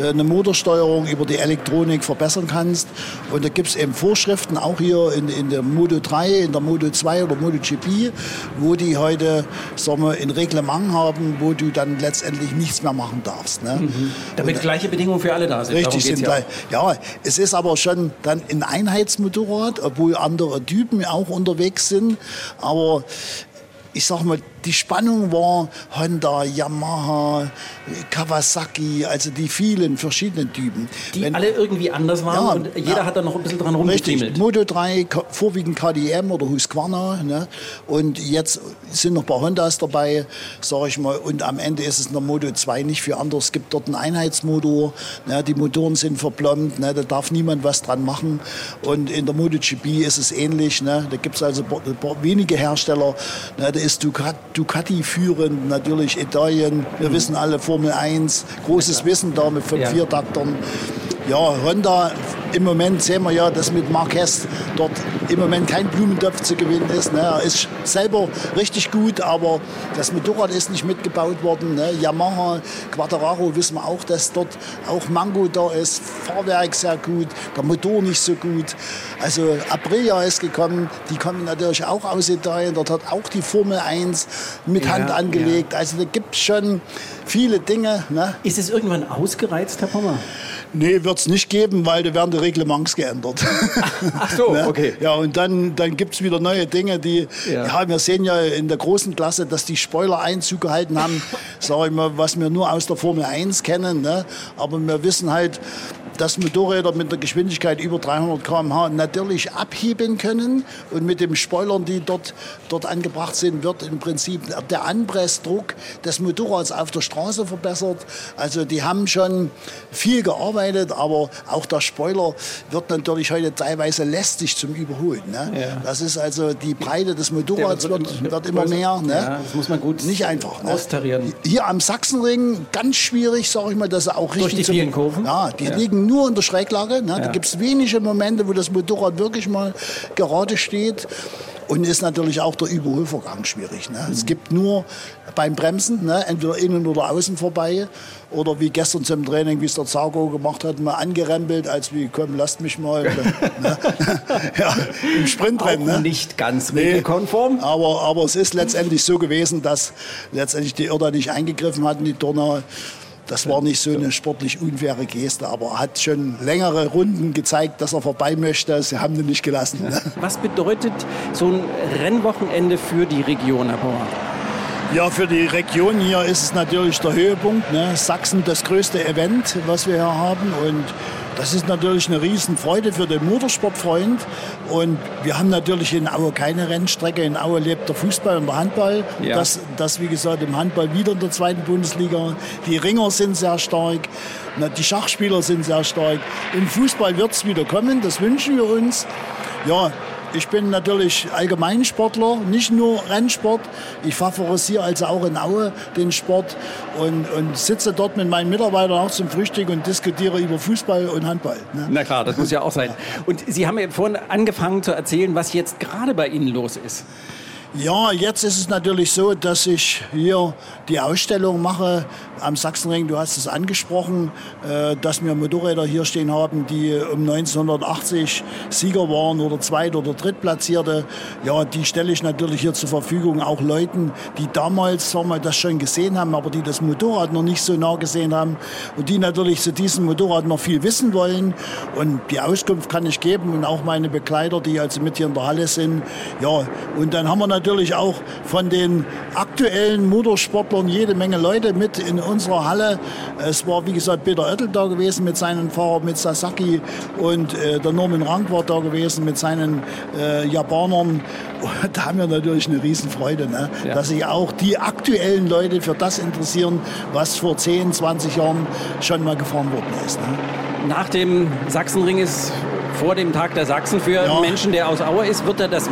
äh, eine Motorsteuerung über die Elektronik verbessern kannst. Und da gibt es eben Vorschriften, auch hier in, in der Modo 3, in der Modo 2 oder Modo GP, wo die heute sagen wir, ein Reglement haben, wo du dann letztendlich nichts mehr machen darfst. Ne? Mhm. Damit Und, gleiche Bedingungen für alle da sind. Richtig, sind ja. ja, es ist aber schon dann ein Einheitsmotorrad, obwohl andere Typen auch unterwegs sind. Aber ich sag mal, die Spannung war Honda, Yamaha, Kawasaki, also die vielen verschiedenen Typen. Die Wenn, alle irgendwie anders waren ja, und jeder ja, hat da noch ein bisschen dran rumgetriemelt. Moto 3, vorwiegend KDM oder Husqvarna. Ne? Und jetzt sind noch ein paar Hondas dabei, sage ich mal. Und am Ende ist es in der Moto 2 nicht viel anders. Es gibt dort einen Einheitsmotor. Ne? Die Motoren sind verplombt. Ne? Da darf niemand was dran machen. Und in der MotoGP ist es ähnlich. Ne? Da gibt es also wenige Hersteller. Ne? Da ist Ducati Ducati führend, natürlich Italien. Wir wissen alle Formel 1, großes. Wissen da mit von ja. Viertaktern. Ja, Honda, im Moment sehen wir ja, dass mit Marquez dort im Moment kein Blumentopf zu gewinnen ist. Ne? Er ist selber richtig gut, aber das Motorrad ist nicht mitgebaut worden. Ne? Yamaha, Quattararo wissen wir auch, dass dort auch Mango da ist. Fahrwerk sehr gut, der Motor nicht so gut. Also Aprilia ist gekommen, die kommen natürlich auch aus Italien. Dort hat auch die Formel 1 mit ja, Hand angelegt. Ja. Also da gibt es schon viele Dinge. Ne? Ist es irgendwann ausgereizt, Herr Pommer? Nee, wird es nicht geben, weil da werden die Reglements geändert. Ach so, ne? okay. Ja, und dann, dann gibt es wieder neue Dinge, die, ja. ja. wir sehen ja in der großen Klasse, dass die Spoiler Einzug gehalten haben, sage ich mal, was wir nur aus der Formel 1 kennen. Ne? Aber wir wissen halt, dass Motorräder mit der Geschwindigkeit über 300 km/h natürlich abheben können und mit den Spoilern, die dort, dort angebracht sind, wird im Prinzip der Anpressdruck des Motorrads auf der Straße verbessert. Also die haben schon viel gearbeitet, aber auch der Spoiler wird natürlich heute teilweise lästig zum Überholen. Ne? Ja. Das ist also die Breite des Motorrads wird, wird, immer mehr. Ne? Ja, das muss man gut nicht einfach ne? austarieren. Hier am Sachsenring ganz schwierig, sage ich mal, dass er auch richtig durch die vielen Kurven. Ja, die ja. liegen nur in der Schräglage. Ne? Da gibt es wenige Momente, wo das Motorrad wirklich mal gerade steht. Und ist natürlich auch der Überholvorgang schwierig. Ne? Mhm. Es gibt nur beim Bremsen, ne, entweder innen oder außen vorbei. Oder wie gestern zum Training, wie es der Zago gemacht hat, mal angerempelt, als wie, komm, lasst mich mal. ne? ja, Im Sprintrennen. Ne? Nicht ganz regelkonform. Nee, aber, aber es ist letztendlich so gewesen, dass letztendlich die Irda nicht eingegriffen hatten, die Donau. Das war nicht so eine sportlich unfaire Geste, aber er hat schon längere Runden gezeigt, dass er vorbei möchte. Sie haben ihn nicht gelassen. Ne? Was bedeutet so ein Rennwochenende für die Region, Herr Bauer? Ja, für die Region hier ist es natürlich der Höhepunkt. Ne? Sachsen das größte Event, was wir hier haben. Und das ist natürlich eine Riesenfreude für den Motorsportfreund. Und wir haben natürlich in Aue keine Rennstrecke. In Aue lebt der Fußball und der Handball. Ja. Das, das, wie gesagt, im Handball wieder in der zweiten Bundesliga. Die Ringer sind sehr stark. Die Schachspieler sind sehr stark. Im Fußball wird es wieder kommen. Das wünschen wir uns. Ja, ich bin natürlich Allgemeinsportler, nicht nur Rennsport. Ich favorisiere also auch in Aue den Sport und, und sitze dort mit meinen Mitarbeitern auch zum Frühstück und diskutiere über Fußball und Handball. Ne? Na klar, das muss ja auch sein. Und Sie haben ja vorhin angefangen zu erzählen, was jetzt gerade bei Ihnen los ist. Ja, jetzt ist es natürlich so, dass ich hier die Ausstellung mache am Sachsenring. Du hast es angesprochen, äh, dass wir Motorräder hier stehen haben, die um 1980 Sieger waren oder Zweit- oder Drittplatzierte. Ja, die stelle ich natürlich hier zur Verfügung. Auch Leuten, die damals sagen wir, das schon gesehen haben, aber die das Motorrad noch nicht so nah gesehen haben und die natürlich zu diesem Motorrad noch viel wissen wollen. Und die Auskunft kann ich geben und auch meine Begleiter, die also mit hier in der Halle sind. Ja, und dann haben wir natürlich natürlich auch von den aktuellen Motorsportlern jede Menge Leute mit in unserer Halle. Es war, wie gesagt, Peter Oettel da gewesen mit seinen Fahrern, mit Sasaki und äh, der Norman Rank war da gewesen mit seinen äh, Japanern. Und da haben wir natürlich eine Riesenfreude, ne? Ja. dass sich auch die aktuellen Leute für das interessieren, was vor 10, 20 Jahren schon mal gefahren worden ist. Ne? Nach dem Sachsenring ist vor dem Tag der Sachsen für ja. Menschen, der aus Aue ist, wird da das,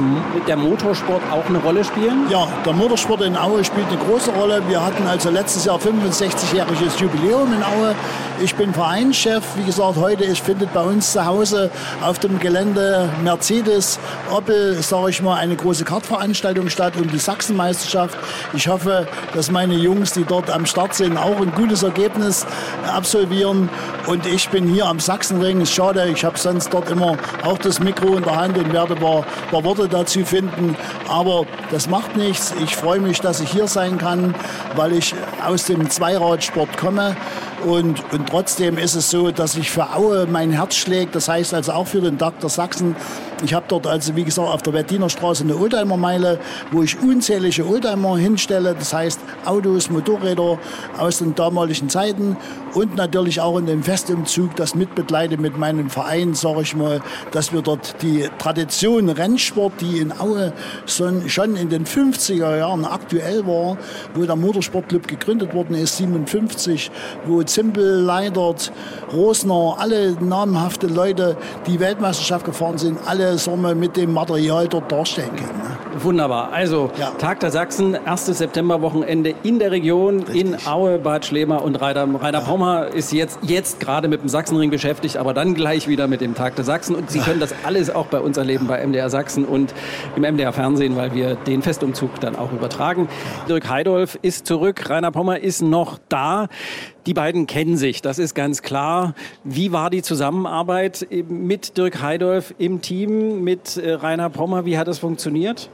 der Motorsport auch eine Rolle spielen? Ja, der Motorsport in Aue spielt eine große Rolle. Wir hatten also letztes Jahr 65-jähriges Jubiläum in Aue. Ich bin Vereinschef. Wie gesagt, heute ist, findet bei uns zu Hause auf dem Gelände Mercedes, Opel, sage ich mal, eine große Kartveranstaltung statt um die Sachsenmeisterschaft. Ich hoffe, dass meine Jungs, die dort am Start sind, auch ein gutes Ergebnis absolvieren. Und ich bin hier am Sachsenring. Schade, ich habe sonst dort immer auch das Mikro in der Hand und werde ein paar, paar Worte dazu finden. Aber das macht nichts. Ich freue mich, dass ich hier sein kann, weil ich aus dem Zweiradsport komme. Und, und trotzdem ist es so, dass ich für Aue mein Herz schlägt. Das heißt also auch für den Dr. Sachsen. Ich habe dort also, wie gesagt, auf der Wettiner Straße eine Oldtimer-Meile, wo ich unzählige Oldtimer hinstelle. Das heißt Autos, Motorräder aus den damaligen Zeiten und natürlich auch in dem Festumzug das mitbegleite mit meinem Verein, sage ich mal, dass wir dort die Tradition Rennsport, die in Aue schon in den 50er Jahren aktuell war, wo der Motorsportclub gegründet worden ist, 57, wo Zimpel, Leidert, Rosner, alle namhafte Leute, die Weltmeisterschaft gefahren sind, alle sagen wir, mit dem Material dort darstellen können. Ne? Wunderbar. Also ja. Tag der Sachsen, 1. Septemberwochenende in der Region, Richtig. in Aue, Bad Schlemer und Rainer, Rainer ja. Pommer ist jetzt, jetzt gerade mit dem Sachsenring beschäftigt, aber dann gleich wieder mit dem Tag der Sachsen. Und Sie können das alles auch bei uns erleben bei MDR Sachsen und im MDR Fernsehen, weil wir den Festumzug dann auch übertragen. Dirk Heidolf ist zurück, Rainer Pommer ist noch da. Die beiden kennen sich, das ist ganz klar. Wie war die Zusammenarbeit mit Dirk Heidolf im Team, mit äh, Rainer Pommer? Wie hat das funktioniert?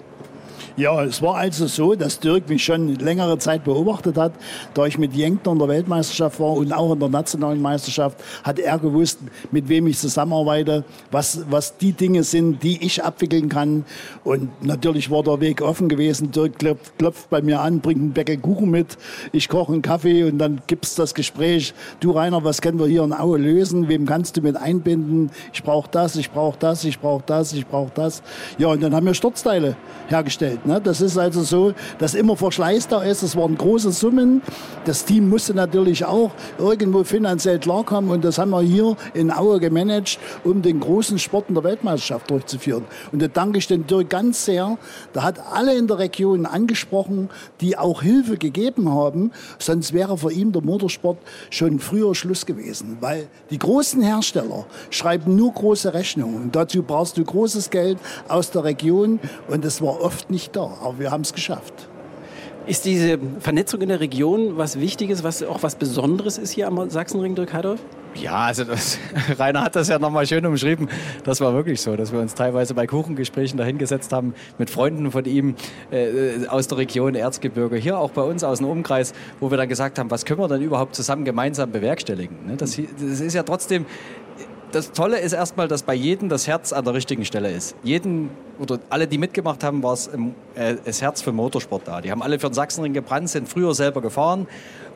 Ja, es war also so, dass Dirk mich schon längere Zeit beobachtet hat. Da ich mit Jenkner in der Weltmeisterschaft war und auch in der nationalen Meisterschaft, hat er gewusst, mit wem ich zusammenarbeite, was, was die Dinge sind, die ich abwickeln kann. Und natürlich war der Weg offen gewesen. Dirk klopft, klopft bei mir an, bringt einen Bäcker Kuchen mit, ich koche einen Kaffee und dann gibt es das Gespräch. Du Rainer, was können wir hier in Aue lösen? Wem kannst du mit einbinden? Ich brauche das, ich brauche das, ich brauche das, ich brauche das. Ja, und dann haben wir Sturzteile hergestellt. Ne? Das ist also so, dass immer Verschleiß da ist. Es waren große Summen. Das Team musste natürlich auch irgendwo finanziell klarkommen. Und das haben wir hier in Aue gemanagt, um den großen Sport in der Weltmeisterschaft durchzuführen. Und da danke ich den Dirk ganz sehr. Da hat alle in der Region angesprochen, die auch Hilfe gegeben haben. Sonst wäre für ihn der Motorsport schon früher Schluss gewesen. Weil die großen Hersteller schreiben nur große Rechnungen. Und dazu brauchst du großes Geld aus der Region. Und es war oft nicht da. Aber wir haben es geschafft. Ist diese Vernetzung in der Region was Wichtiges, was auch was Besonderes ist hier am Sachsenring Dirk Heidorf? Ja, also das, Rainer hat das ja nochmal schön umschrieben. Das war wirklich so, dass wir uns teilweise bei Kuchengesprächen dahingesetzt haben mit Freunden von ihm äh, aus der Region Erzgebirge, hier auch bei uns aus dem Umkreis, wo wir dann gesagt haben, was können wir denn überhaupt zusammen gemeinsam bewerkstätigen? Ne? Das, das ist ja trotzdem, das Tolle ist erstmal, dass bei jedem das Herz an der richtigen Stelle ist. Jeden oder alle, die mitgemacht haben, war es äh, das Herz für Motorsport da. Die haben alle für den Sachsenring gebrannt, sind früher selber gefahren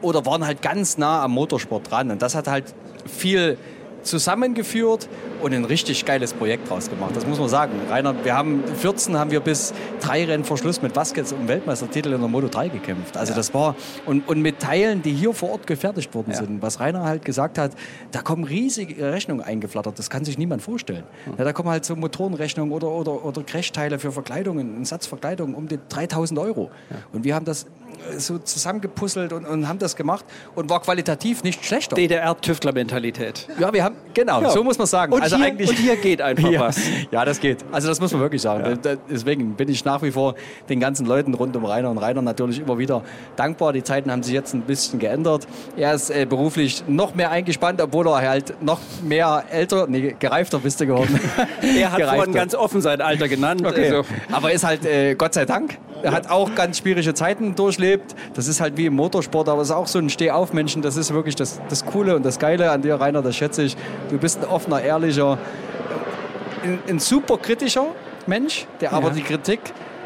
oder waren halt ganz nah am Motorsport dran. Und das hat halt viel zusammengeführt und ein richtig geiles Projekt draus gemacht. Das muss man sagen. Rainer, wir haben 14 haben wir bis drei Rennen vor Schluss mit Vasquez um Weltmeistertitel in der Moto 3 gekämpft. Also ja. das war und, und mit Teilen, die hier vor Ort gefertigt worden ja. sind. Was Rainer halt gesagt hat, da kommen riesige Rechnungen eingeflattert. Das kann sich niemand vorstellen. Mhm. Ja, da kommen halt so Motorenrechnungen oder, oder, oder Crashteile für Verkleidungen, ein Satz Verkleidung um die 3000 Euro. Und wir haben das so zusammengepuzzelt und, und haben das gemacht und war qualitativ nicht schlechter. DDR-Tüftler-Mentalität. Ja, wir haben, genau, ja. so muss man sagen. Und, also hier, eigentlich, und hier geht einfach ja, was. Ja, das geht. Also das muss man wirklich sagen. Ja. Deswegen bin ich nach wie vor den ganzen Leuten rund um Rainer und Rainer natürlich immer wieder dankbar. Die Zeiten haben sich jetzt ein bisschen geändert. Er ist äh, beruflich noch mehr eingespannt, obwohl er halt noch mehr älter, nee, gereifter bist du geworden. er hat gereifter. vorhin ganz offen sein Alter genannt. Okay. Also. Aber er ist halt, äh, Gott sei Dank, er hat auch ganz schwierige Zeiten durchlebt. Das ist halt wie im Motorsport, aber es ist auch so ein Stehaufmenschen. Das ist wirklich das, das Coole und das Geile an dir, Rainer, das schätze ich. Du bist ein offener, ehrlicher, ein, ein super kritischer Mensch, der aber ja. die Kritik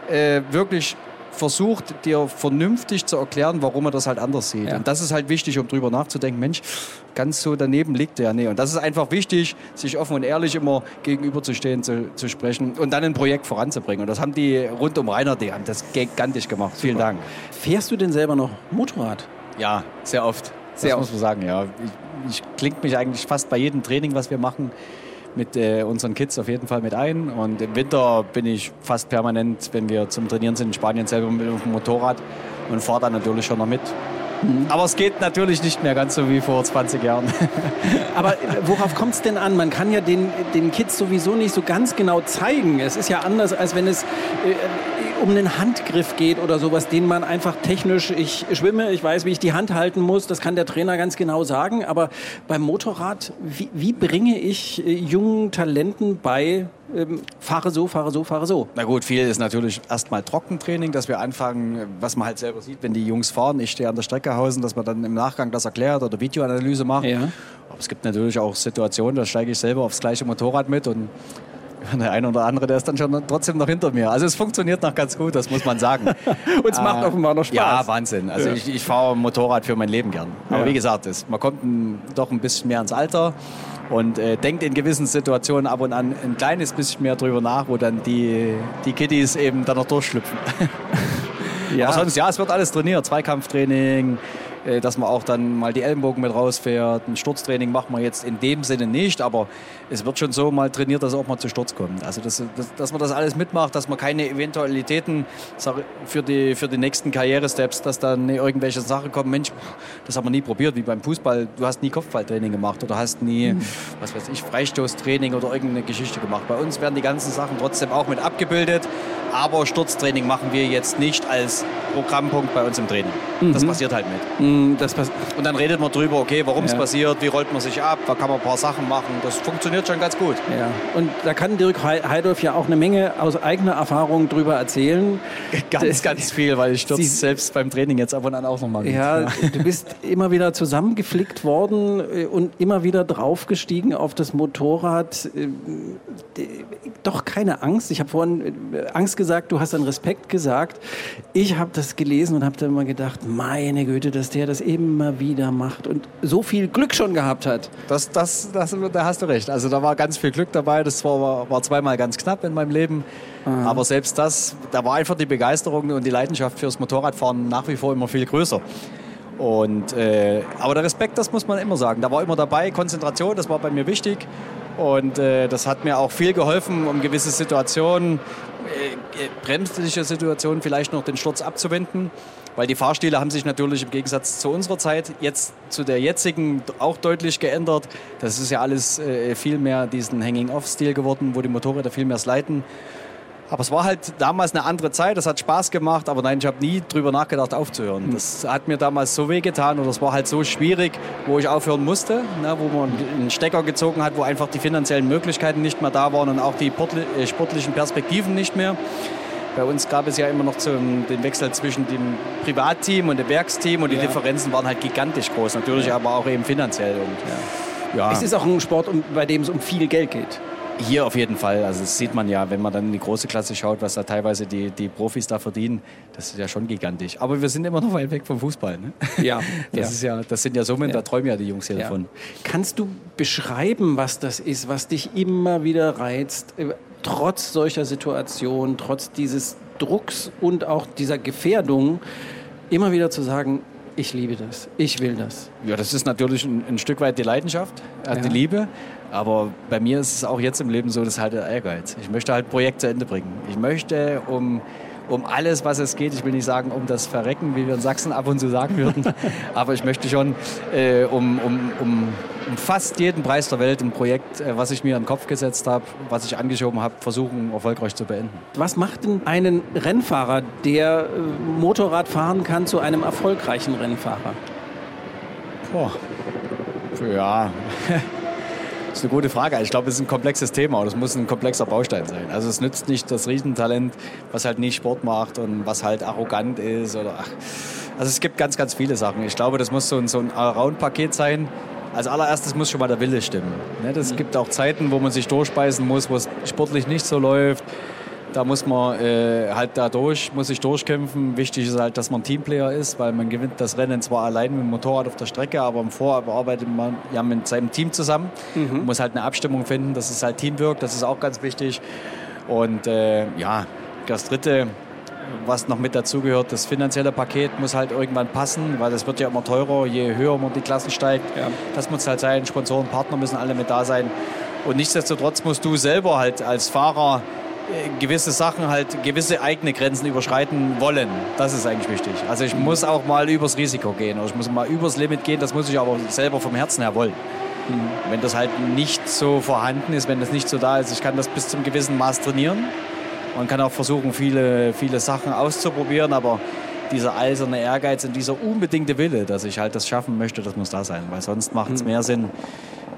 äh, wirklich versucht, dir vernünftig zu erklären, warum er das halt anders sieht. Ja. Und das ist halt wichtig, um drüber nachzudenken, Mensch, ganz so daneben liegt der. Nee. Und das ist einfach wichtig, sich offen und ehrlich immer gegenüberzustehen, zu, zu sprechen und dann ein Projekt voranzubringen. Und das haben die rund um Rainer, die haben das gigantisch gemacht. Super. Vielen Dank. Fährst du denn selber noch Motorrad? Ja, sehr oft. Sehr das oft. muss man sagen, ja. Ich, ich klingt mich eigentlich fast bei jedem Training, was wir machen, mit äh, unseren Kids auf jeden Fall mit ein. Und im Winter bin ich fast permanent, wenn wir zum Trainieren sind in Spanien, selber mit dem Motorrad und fahre dann natürlich schon noch mit. Mhm. Aber es geht natürlich nicht mehr ganz so wie vor 20 Jahren. Aber äh, worauf kommt es denn an? Man kann ja den, den Kids sowieso nicht so ganz genau zeigen. Es ist ja anders, als wenn es äh, um einen Handgriff geht oder sowas, den man einfach technisch, ich schwimme, ich weiß, wie ich die Hand halten muss, das kann der Trainer ganz genau sagen. Aber beim Motorrad, wie, wie bringe ich äh, jungen Talenten bei, ähm, fahre so, fahre so, fahre so. Na gut, viel ist natürlich erstmal Trockentraining, dass wir anfangen, was man halt selber sieht, wenn die Jungs fahren. Ich stehe an der Strecke hausen, dass man dann im Nachgang das erklärt oder Videoanalyse macht. Ja. Aber es gibt natürlich auch Situationen, da steige ich selber aufs gleiche Motorrad mit und der eine oder andere, der ist dann schon trotzdem noch hinter mir. Also es funktioniert noch ganz gut, das muss man sagen. Und es macht äh, offenbar noch Spaß. Ja, Wahnsinn. Also ja. ich, ich fahre Motorrad für mein Leben gern. Aber ja. wie gesagt, es, man kommt ein, doch ein bisschen mehr ins Alter und äh, denkt in gewissen Situationen ab und an ein kleines bisschen mehr drüber nach, wo dann die, die Kiddies eben dann noch durchschlüpfen. ja. Aber sonst, ja, es wird alles trainiert. Zweikampftraining, dass man auch dann mal die Ellenbogen mit rausfährt. Ein Sturztraining machen wir jetzt in dem Sinne nicht, aber es wird schon so mal trainiert, dass auch mal zu Sturz kommt. Also dass, dass, dass man das alles mitmacht, dass man keine Eventualitäten für die, für die nächsten Karrieresteps, dass dann irgendwelche Sachen kommen, Mensch, das haben wir nie probiert, wie beim Fußball, du hast nie Kopfballtraining gemacht oder hast nie, mhm. was weiß ich, Freistoßtraining oder irgendeine Geschichte gemacht. Bei uns werden die ganzen Sachen trotzdem auch mit abgebildet, aber Sturztraining machen wir jetzt nicht als Programmpunkt bei uns im Training. Mhm. Das passiert halt mit. Mhm, pass und dann redet man drüber, okay, warum es ja. passiert, wie rollt man sich ab, da kann man ein paar Sachen machen. Das funktioniert schon ganz gut. Ja. Und da kann Dirk Heidorf ja auch eine Menge aus eigener Erfahrung drüber erzählen. Ganz, ganz viel, weil ich stürze selbst beim Training jetzt ab und an auch nochmal. Ja, ja, du bist immer wieder zusammengeflickt worden äh, und immer wieder draufgestiegen auf das Motorrad. Äh, doch keine Angst. Ich habe vorhin äh, Angst gesagt, du hast dann Respekt gesagt. Ich habe das gelesen und habe dann immer gedacht, meine Güte, dass der das immer wieder macht und so viel Glück schon gehabt hat. Das, das, das, da hast du recht. Also da war ganz viel Glück dabei. Das war, war zweimal ganz knapp in meinem Leben. Aha. Aber selbst das, da war einfach die Begeisterung und die Leidenschaft fürs Motorradfahren nach wie vor immer viel größer. Und, äh, aber der Respekt, das muss man immer sagen. Da war immer dabei, Konzentration, das war bei mir wichtig. Und äh, das hat mir auch viel geholfen, um gewisse Situationen, äh, äh, bremsliche Situationen vielleicht noch den Sturz abzuwenden. Weil die Fahrstile haben sich natürlich im Gegensatz zu unserer Zeit jetzt zu der jetzigen auch deutlich geändert. Das ist ja alles äh, viel mehr diesen Hanging-Off-Stil geworden, wo die Motorräder viel mehr sliden. Aber es war halt damals eine andere Zeit, das hat Spaß gemacht, aber nein, ich habe nie drüber nachgedacht aufzuhören. Hm. Das hat mir damals so wehgetan oder es war halt so schwierig, wo ich aufhören musste, ne, wo man einen Stecker gezogen hat, wo einfach die finanziellen Möglichkeiten nicht mehr da waren und auch die äh, sportlichen Perspektiven nicht mehr. Bei uns gab es ja immer noch zum, den Wechsel zwischen dem Privatteam und dem Werksteam und die ja. Differenzen waren halt gigantisch groß, natürlich ja. aber auch eben finanziell. Und, ja. Es ist auch ein Sport, bei dem es um viel Geld geht. Hier auf jeden Fall. Also das sieht man ja, wenn man dann in die große Klasse schaut, was da teilweise die, die Profis da verdienen. Das ist ja schon gigantisch. Aber wir sind immer noch weit weg vom Fußball. Ne? Ja. Das, ja. Ist ja, das sind ja Summen, ja. da träumen ja die Jungs hier ja. davon. Kannst du beschreiben, was das ist, was dich immer wieder reizt, äh, trotz solcher Situationen, trotz dieses Drucks und auch dieser Gefährdung, immer wieder zu sagen, ich liebe das, ich will das. Ja, das ist natürlich ein, ein Stück weit die Leidenschaft, äh, die Liebe. Aber bei mir ist es auch jetzt im Leben so, das ist halt der Ehrgeiz. Ich möchte halt Projekt zu Ende bringen. Ich möchte um, um alles, was es geht, ich will nicht sagen um das Verrecken, wie wir in Sachsen ab und zu sagen würden, aber ich möchte schon äh, um, um, um, um, fast jeden Preis der Welt ein Projekt, äh, was ich mir in den Kopf gesetzt habe, was ich angeschoben habe, versuchen erfolgreich zu beenden. Was macht denn einen Rennfahrer, der äh, Motorrad fahren kann, zu einem erfolgreichen Rennfahrer? Boah. Ja, Das ist eine gute Frage. Ich glaube, es ist ein komplexes Thema und es muss ein komplexer Baustein sein. Also es nützt nicht das Riesentalent, was halt nie Sport macht und was halt arrogant ist oder ach. Also es gibt ganz, ganz viele Sachen. Ich glaube, das muss so ein, so ein Allround-Paket sein. Als allererstes muss schon mal der Wille stimmen. Ne, das mhm. gibt auch Zeiten, wo man sich durchbeißen muss, wo es sportlich nicht so läuft. Da muss man äh, halt da durch, muss sich durchkämpfen. Wichtig ist halt, dass man Teamplayer ist, weil man gewinnt das Rennen zwar allein mit dem Motorrad auf der Strecke, aber im Vorab arbeitet man ja mit seinem Team zusammen. Mhm. muss halt eine Abstimmung finden, dass es halt Team wirkt, das ist auch ganz wichtig. Und äh, ja, das Dritte, was noch mit dazugehört, das finanzielle Paket muss halt irgendwann passen, weil das wird ja immer teurer, je höher man die Klassen steigt. Ja. Das muss halt sein, Sponsoren, Partner müssen alle mit da sein. Und nichtsdestotrotz musst du selber halt als Fahrer gewisse Sachen halt, gewisse eigene Grenzen überschreiten wollen. Das ist eigentlich wichtig. Also ich muss auch mal übers Risiko gehen oder ich muss mal übers Limit gehen, das muss ich aber selber vom Herzen her wollen. Mhm. Wenn das halt nicht so vorhanden ist, wenn das nicht so da ist, ich kann das bis zum gewissen Maß trainieren. Man kann auch versuchen, viele, viele Sachen auszuprobieren, aber dieser eiserne Ehrgeiz und dieser unbedingte Wille, dass ich halt das schaffen möchte, das muss da sein. Weil sonst macht es mhm. mehr Sinn,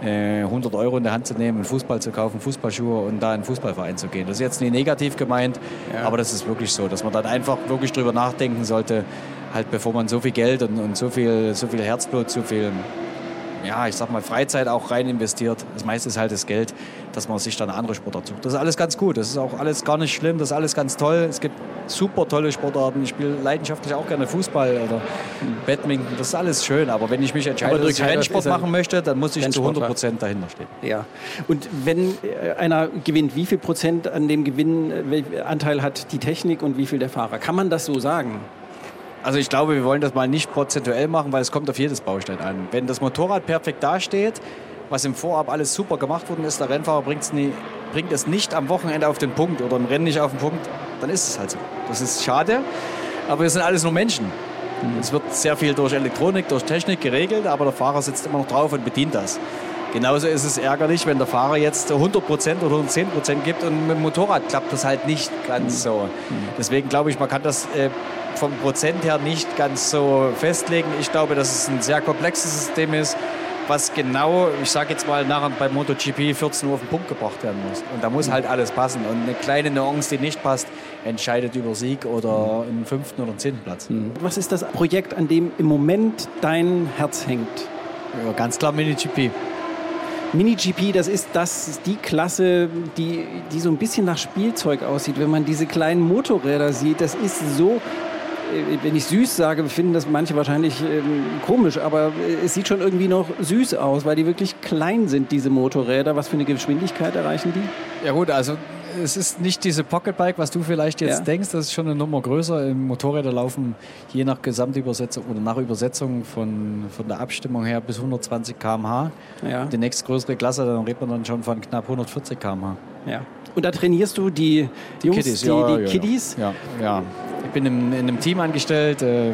100 äh, Euro in der Hand zu nehmen, einen Fußball zu kaufen, Fußballschuhe und da in einen Fußballverein zu gehen. Das ist jetzt nicht negativ gemeint, ja. aber das ist wirklich so, dass man dann einfach wirklich drüber nachdenken sollte, halt bevor man so viel Geld und, und so, viel, so viel Herzblut, so viel ja, ich sag mal, Freizeit auch rein investiert. Das meiste ist halt das Geld, dass man sich dann eine andere Sportart sucht. Das ist alles ganz gut. Das ist auch alles gar nicht schlimm. Das ist alles ganz toll. Es gibt super tolle Sportarten. Ich spiele leidenschaftlich auch gerne Fußball oder Badminton. Das ist alles schön. Aber wenn ich mich entscheide, dass ich Rennsport machen möchte, dann muss ich zu 100 Prozent dahinter stehen. Ja. Und wenn äh, einer gewinnt, wie viel Prozent an dem Gewinnanteil hat die Technik und wie viel der Fahrer? Kann man das so sagen? Also ich glaube, wir wollen das mal nicht prozentuell machen, weil es kommt auf jedes Baustein an. Wenn das Motorrad perfekt dasteht, was im Vorab alles super gemacht worden ist, der Rennfahrer nie, bringt es nicht am Wochenende auf den Punkt oder im Rennen nicht auf den Punkt, dann ist es halt so. Das ist schade, aber wir sind alles nur Menschen. Es wird sehr viel durch Elektronik, durch Technik geregelt, aber der Fahrer sitzt immer noch drauf und bedient das. Genauso ist es ärgerlich, wenn der Fahrer jetzt 100 Prozent oder 110 Prozent gibt und mit dem Motorrad klappt das halt nicht ganz so. Deswegen glaube ich, man kann das äh, vom Prozent her nicht ganz so festlegen. Ich glaube, dass es ein sehr komplexes System ist, was genau, ich sage jetzt mal, nachher beim MotoGP 14 Uhr auf den Punkt gebracht werden muss. Und da muss halt alles passen. Und eine kleine Nuance, die nicht passt, entscheidet über Sieg oder einen fünften oder zehnten Platz. Was ist das Projekt, an dem im Moment dein Herz hängt? Ja, ganz klar MiniGP. Mini-GP, das ist das, die Klasse, die, die so ein bisschen nach Spielzeug aussieht. Wenn man diese kleinen Motorräder sieht, das ist so wenn ich süß sage, finden das manche wahrscheinlich ähm, komisch, aber äh, es sieht schon irgendwie noch süß aus, weil die wirklich klein sind, diese Motorräder. Was für eine Geschwindigkeit erreichen die? Ja gut, also es ist nicht diese Pocketbike, was du vielleicht jetzt ja. denkst, das ist schon eine Nummer größer. Motorräder laufen je nach Gesamtübersetzung oder nach Übersetzung von, von der Abstimmung her bis 120 km/h. Ja. Die nächstgrößere Klasse, dann redet man dann schon von knapp 140 km/h. Ja. Und da trainierst du die, die Jungs, Kiddies, die, ja, die Kiddies? Ja, ja. Ich bin in, in einem Team angestellt, äh,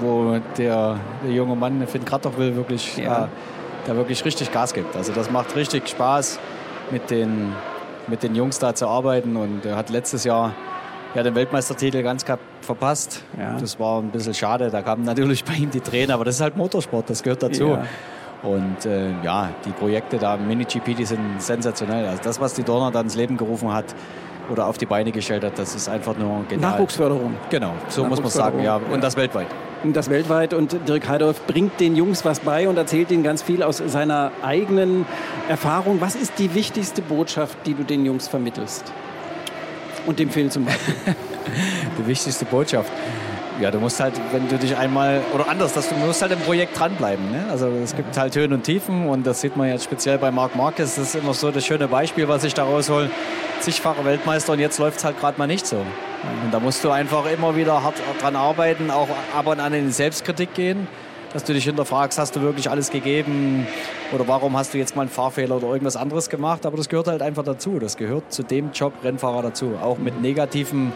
wo der, der, junge Mann, Finn Kratochwil, wirklich, ja. äh, da wirklich richtig Gas gibt. Also das macht richtig Spaß, mit den, mit den Jungs da zu arbeiten. Und er hat letztes Jahr ja, den Weltmeistertitel ganz knapp verpasst. Ja. Das war ein bisschen schade. Da kamen natürlich bei ihm die Tränen, aber das ist halt Motorsport, das gehört dazu. Ja. Und äh, ja, die Projekte da im Mini-GP, die sind sensationell. Also das, was die Donner dann ins Leben gerufen hat oder auf die Beine gestellt hat, das ist einfach nur genial. Nachwuchsförderung. Genau, so muss man sagen, ja. Und das weltweit. Und das weltweit. Und Dirk Heidorf bringt den Jungs was bei und erzählt ihnen ganz viel aus seiner eigenen Erfahrung. Was ist die wichtigste Botschaft, die du den Jungs vermittelst? Und dem Film zum Beispiel. die wichtigste Botschaft ja, du musst halt, wenn du dich einmal, oder anders, dass du musst halt im Projekt dranbleiben. Ne? Also es gibt halt Höhen und Tiefen und das sieht man jetzt speziell bei Marc Marquez. Das ist immer so das schöne Beispiel, was ich da raushol. Zigfache Weltmeister und jetzt läuft es halt gerade mal nicht so. Und da musst du einfach immer wieder hart dran arbeiten, auch ab und an in die Selbstkritik gehen, dass du dich hinterfragst, hast du wirklich alles gegeben oder warum hast du jetzt mal einen Fahrfehler oder irgendwas anderes gemacht. Aber das gehört halt einfach dazu. Das gehört zu dem Job Rennfahrer dazu. Auch mit negativen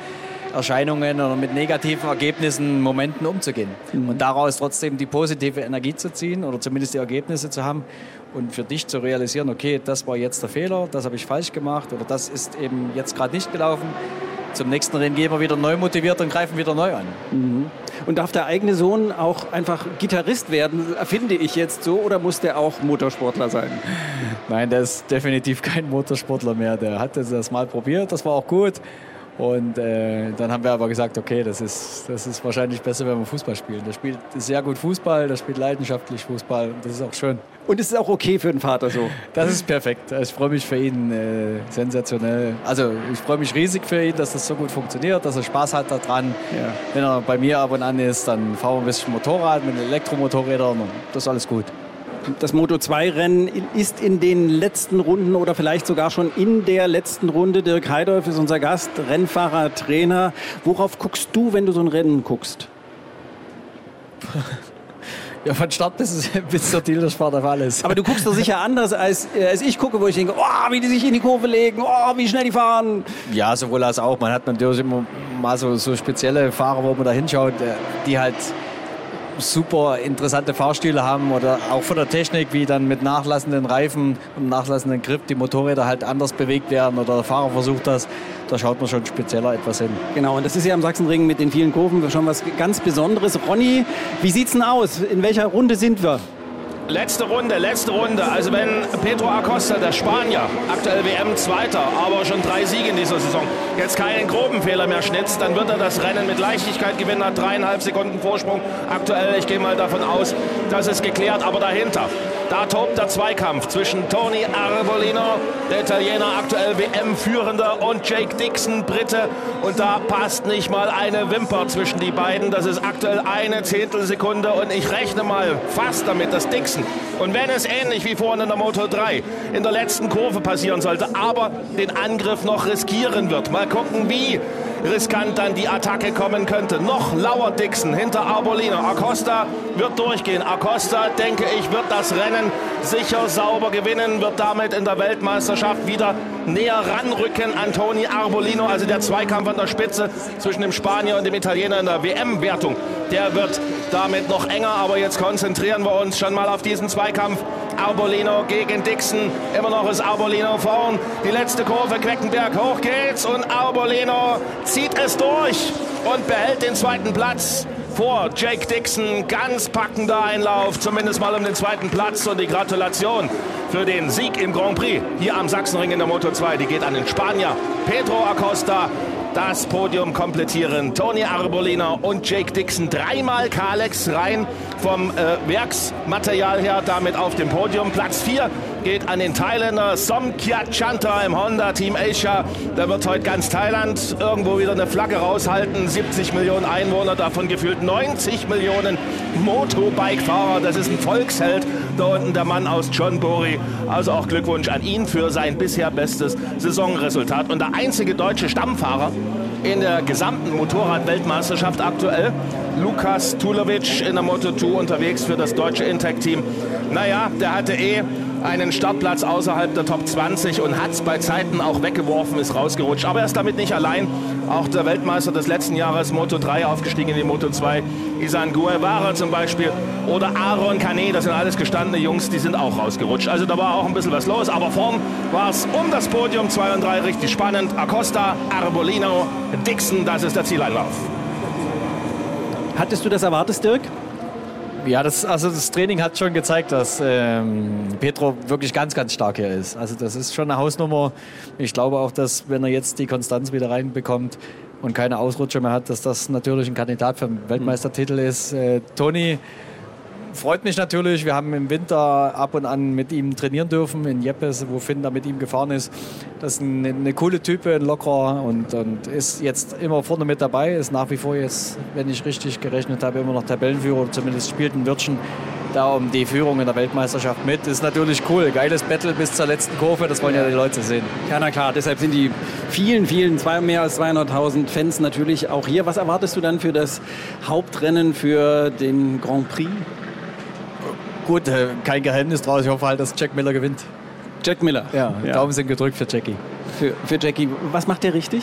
Erscheinungen oder mit negativen Ergebnissen, Momenten umzugehen. Mhm. Und daraus trotzdem die positive Energie zu ziehen oder zumindest die Ergebnisse zu haben und für dich zu realisieren, okay, das war jetzt der Fehler, das habe ich falsch gemacht oder das ist eben jetzt gerade nicht gelaufen. Zum nächsten Rennen gehen wir wieder neu motiviert und greifen wieder neu an. Mhm. Und darf der eigene Sohn auch einfach Gitarrist werden, finde ich jetzt so, oder muss der auch Motorsportler sein? Nein, der ist definitiv kein Motorsportler mehr. Der hat das mal probiert, das war auch gut. Und äh, dann haben wir aber gesagt, okay, das ist, das ist wahrscheinlich besser, wenn wir Fußball spielen. Der spielt sehr gut Fußball, der spielt leidenschaftlich Fußball und das ist auch schön. Und es ist auch okay für den Vater so? Das ist perfekt. Ich freue mich für ihn äh, sensationell. Also ich freue mich riesig für ihn, dass das so gut funktioniert, dass er Spaß hat daran. Ja. Wenn er bei mir ab und an ist, dann fahren wir ein bisschen Motorrad mit Elektromotorrädern und das ist alles gut. Das Moto2-Rennen ist in den letzten Runden oder vielleicht sogar schon in der letzten Runde. Dirk Heidolf ist unser Gast, Rennfahrer, Trainer. Worauf guckst du, wenn du so ein Rennen guckst? Ja, von Start bis, bis zur Tilderspart auf alles. Aber du guckst doch sicher anders, als, äh, als ich gucke, wo ich denke, oh, wie die sich in die Kurve legen, oh, wie schnell die fahren. Ja, sowohl als auch. Man hat natürlich immer mal so, so spezielle Fahrer, wo man da hinschaut, äh, die halt super interessante Fahrstühle haben oder auch von der Technik, wie dann mit nachlassenden Reifen und nachlassenden Grip die Motorräder halt anders bewegt werden oder der Fahrer versucht das. Da schaut man schon spezieller etwas hin. Genau, und das ist ja am Sachsenring mit den vielen Kurven schon was ganz Besonderes. Ronny, wie sieht's denn aus? In welcher Runde sind wir? Letzte Runde, letzte Runde. Also wenn Pedro Acosta, der Spanier, aktuell WM-Zweiter, aber schon drei Siege in dieser Saison, jetzt keinen groben Fehler mehr schnitzt, dann wird er das Rennen mit Leichtigkeit gewinnen, hat dreieinhalb Sekunden Vorsprung. Aktuell, ich gehe mal davon aus, das ist geklärt, aber dahinter da tobt der Zweikampf zwischen Tony Arbolino, der Italiener, aktuell WM-Führender, und Jake Dixon, Brite. Und da passt nicht mal eine Wimper zwischen die beiden. Das ist aktuell eine Zehntelsekunde. Und ich rechne mal fast damit, dass Dixon, und wenn es ähnlich wie vorhin in der Moto 3 in der letzten Kurve passieren sollte, aber den Angriff noch riskieren wird. Mal gucken, wie riskant dann die Attacke kommen könnte. Noch lauert Dixon hinter Arbolino. Acosta wird durchgehen. Acosta, denke ich, wird das Rennen sicher sauber gewinnen, wird damit in der Weltmeisterschaft wieder näher ranrücken an Toni Arbolino. Also der Zweikampf an der Spitze zwischen dem Spanier und dem Italiener in der WM-Wertung, der wird damit noch enger. Aber jetzt konzentrieren wir uns schon mal auf diesen Zweikampf Arbolino gegen Dixon. Immer noch ist Arbolino vorn. Die letzte Kurve, Queckenberg, hoch geht's und Arbolino zieht es durch und behält den zweiten Platz vor Jake Dixon. Ganz packender Einlauf, zumindest mal um den zweiten Platz. Und die Gratulation für den Sieg im Grand Prix hier am Sachsenring in der Moto 2, die geht an den Spanier Pedro Acosta das Podium komplettieren. Tony Arbolina und Jake Dixon. Dreimal Kalex rein vom äh, Werksmaterial her, damit auf dem Podium. Platz 4 geht an den Thailänder Somkiat Chanta im Honda Team Asia. Da wird heute ganz Thailand irgendwo wieder eine Flagge raushalten. 70 Millionen Einwohner, davon gefühlt 90 Millionen Motobike-Fahrer. Das ist ein Volksheld. Da unten der Mann aus John Bori. Also auch Glückwunsch an ihn für sein bisher bestes Saisonresultat. Und der einzige deutsche Stammfahrer in der gesamten Motorrad-Weltmeisterschaft aktuell. Lukas Tulovic in der Moto 2 unterwegs für das deutsche Intec-Team. Naja, der hatte eh einen Startplatz außerhalb der Top 20 und hat es bei Zeiten auch weggeworfen, ist rausgerutscht. Aber er ist damit nicht allein. Auch der Weltmeister des letzten Jahres, Moto 3, aufgestiegen in die Moto 2, Isan Guevara zum Beispiel oder Aaron Canet, das sind alles gestandene Jungs, die sind auch rausgerutscht. Also da war auch ein bisschen was los, aber vorn war es um das Podium 2 und 3 richtig spannend. Acosta, Arbolino, Dixon, das ist der Zieleinlauf. Hattest du das erwartet, Dirk? Ja, das, also das Training hat schon gezeigt, dass ähm, Petro wirklich ganz, ganz stark hier ist. Also das ist schon eine Hausnummer. Ich glaube auch, dass wenn er jetzt die Konstanz wieder reinbekommt und keine Ausrutscher mehr hat, dass das natürlich ein Kandidat für den Weltmeistertitel ist. Äh, Toni freut mich natürlich. Wir haben im Winter ab und an mit ihm trainieren dürfen in Jeppes, wo Finn da mit ihm gefahren ist. Das ist eine, eine coole Type, ein lockerer und, und, ist jetzt immer vorne mit dabei. Ist nach wie vor jetzt, wenn ich richtig gerechnet habe, immer noch Tabellenführer. Zumindest spielt ein Wirtschen da um die Führung in der Weltmeisterschaft mit. Ist natürlich cool. Geiles Battle bis zur letzten Kurve. Das wollen ja die Leute sehen. Ja, na klar. Deshalb sind die vielen, vielen, zwei, mehr als 200.000 Fans natürlich auch hier. Was erwartest du dann für das Hauptrennen für den Grand Prix? Gut, äh, kein Geheimnis draus. Ich hoffe halt, dass Jack Miller gewinnt. Jack Miller? Ja, ja. Daumen sind gedrückt für Jackie. Für, für Jackie. Was macht der richtig?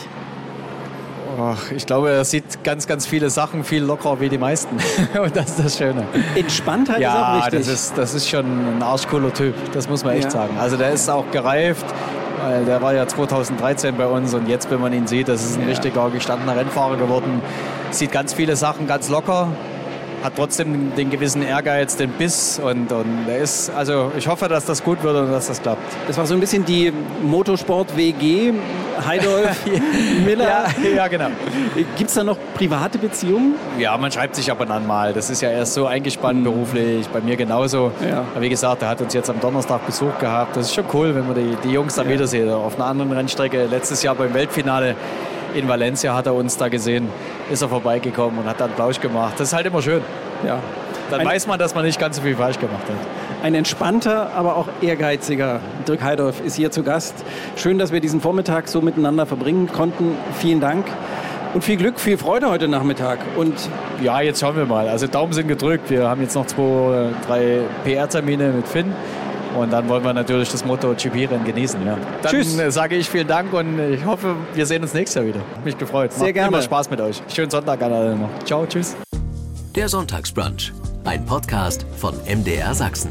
Ach, ich glaube, er sieht ganz, ganz viele Sachen viel lockerer wie die meisten. Und das ist das Schöne. Entspanntheit ja, ist auch richtig. Das ist, das ist schon ein arschcooler Typ. Das muss man echt ja. sagen. Also der ist auch gereift. Der war ja 2013 bei uns und jetzt, wenn man ihn sieht, das ist ein ja. richtiger gestandener Rennfahrer geworden. Sieht ganz viele Sachen ganz locker hat trotzdem den gewissen Ehrgeiz, den Biss und, und er ist, also ich hoffe, dass das gut wird und dass das klappt. Das war so ein bisschen die Motorsport-WG, Heidolf, Miller. Ja, ja genau. Gibt es da noch private Beziehungen? Ja, man schreibt sich ab und an mal. Das ist ja erst so eingespannt mhm. beruflich, bei mir genauso. Ja. Aber wie gesagt, er hat uns jetzt am Donnerstag Besuch gehabt. Das ist schon cool, wenn man die, die Jungs dann ja. wiedersehen. Auf einer anderen Rennstrecke, letztes Jahr beim Weltfinale in Valencia hat er uns da gesehen, ist er vorbeigekommen und hat dann Plausch gemacht. Das ist halt immer schön. Ja. Dann ein, weiß man, dass man nicht ganz so viel falsch gemacht hat. Ein entspannter, aber auch ehrgeiziger Dirk Heidorf ist hier zu Gast. Schön, dass wir diesen Vormittag so miteinander verbringen konnten. Vielen Dank. Und viel Glück, viel Freude heute Nachmittag. Und ja, jetzt schauen wir mal. Also Daumen sind gedrückt. Wir haben jetzt noch zwei, drei PR-Termine mit Finn. Und dann wollen wir natürlich das Motto GP-Rennen genießen. Ja. Dann Tschüss. Äh, sage ich vielen Dank und ich hoffe, wir sehen uns nächstes Jahr wieder. Mich gefreut. Sehr Macht gerne. Immer Spaß mit euch. Schönen Sonntag an alle noch. Ciao, tschüss. Der Sonntagsbrunch, ein Podcast von MDR Sachsen.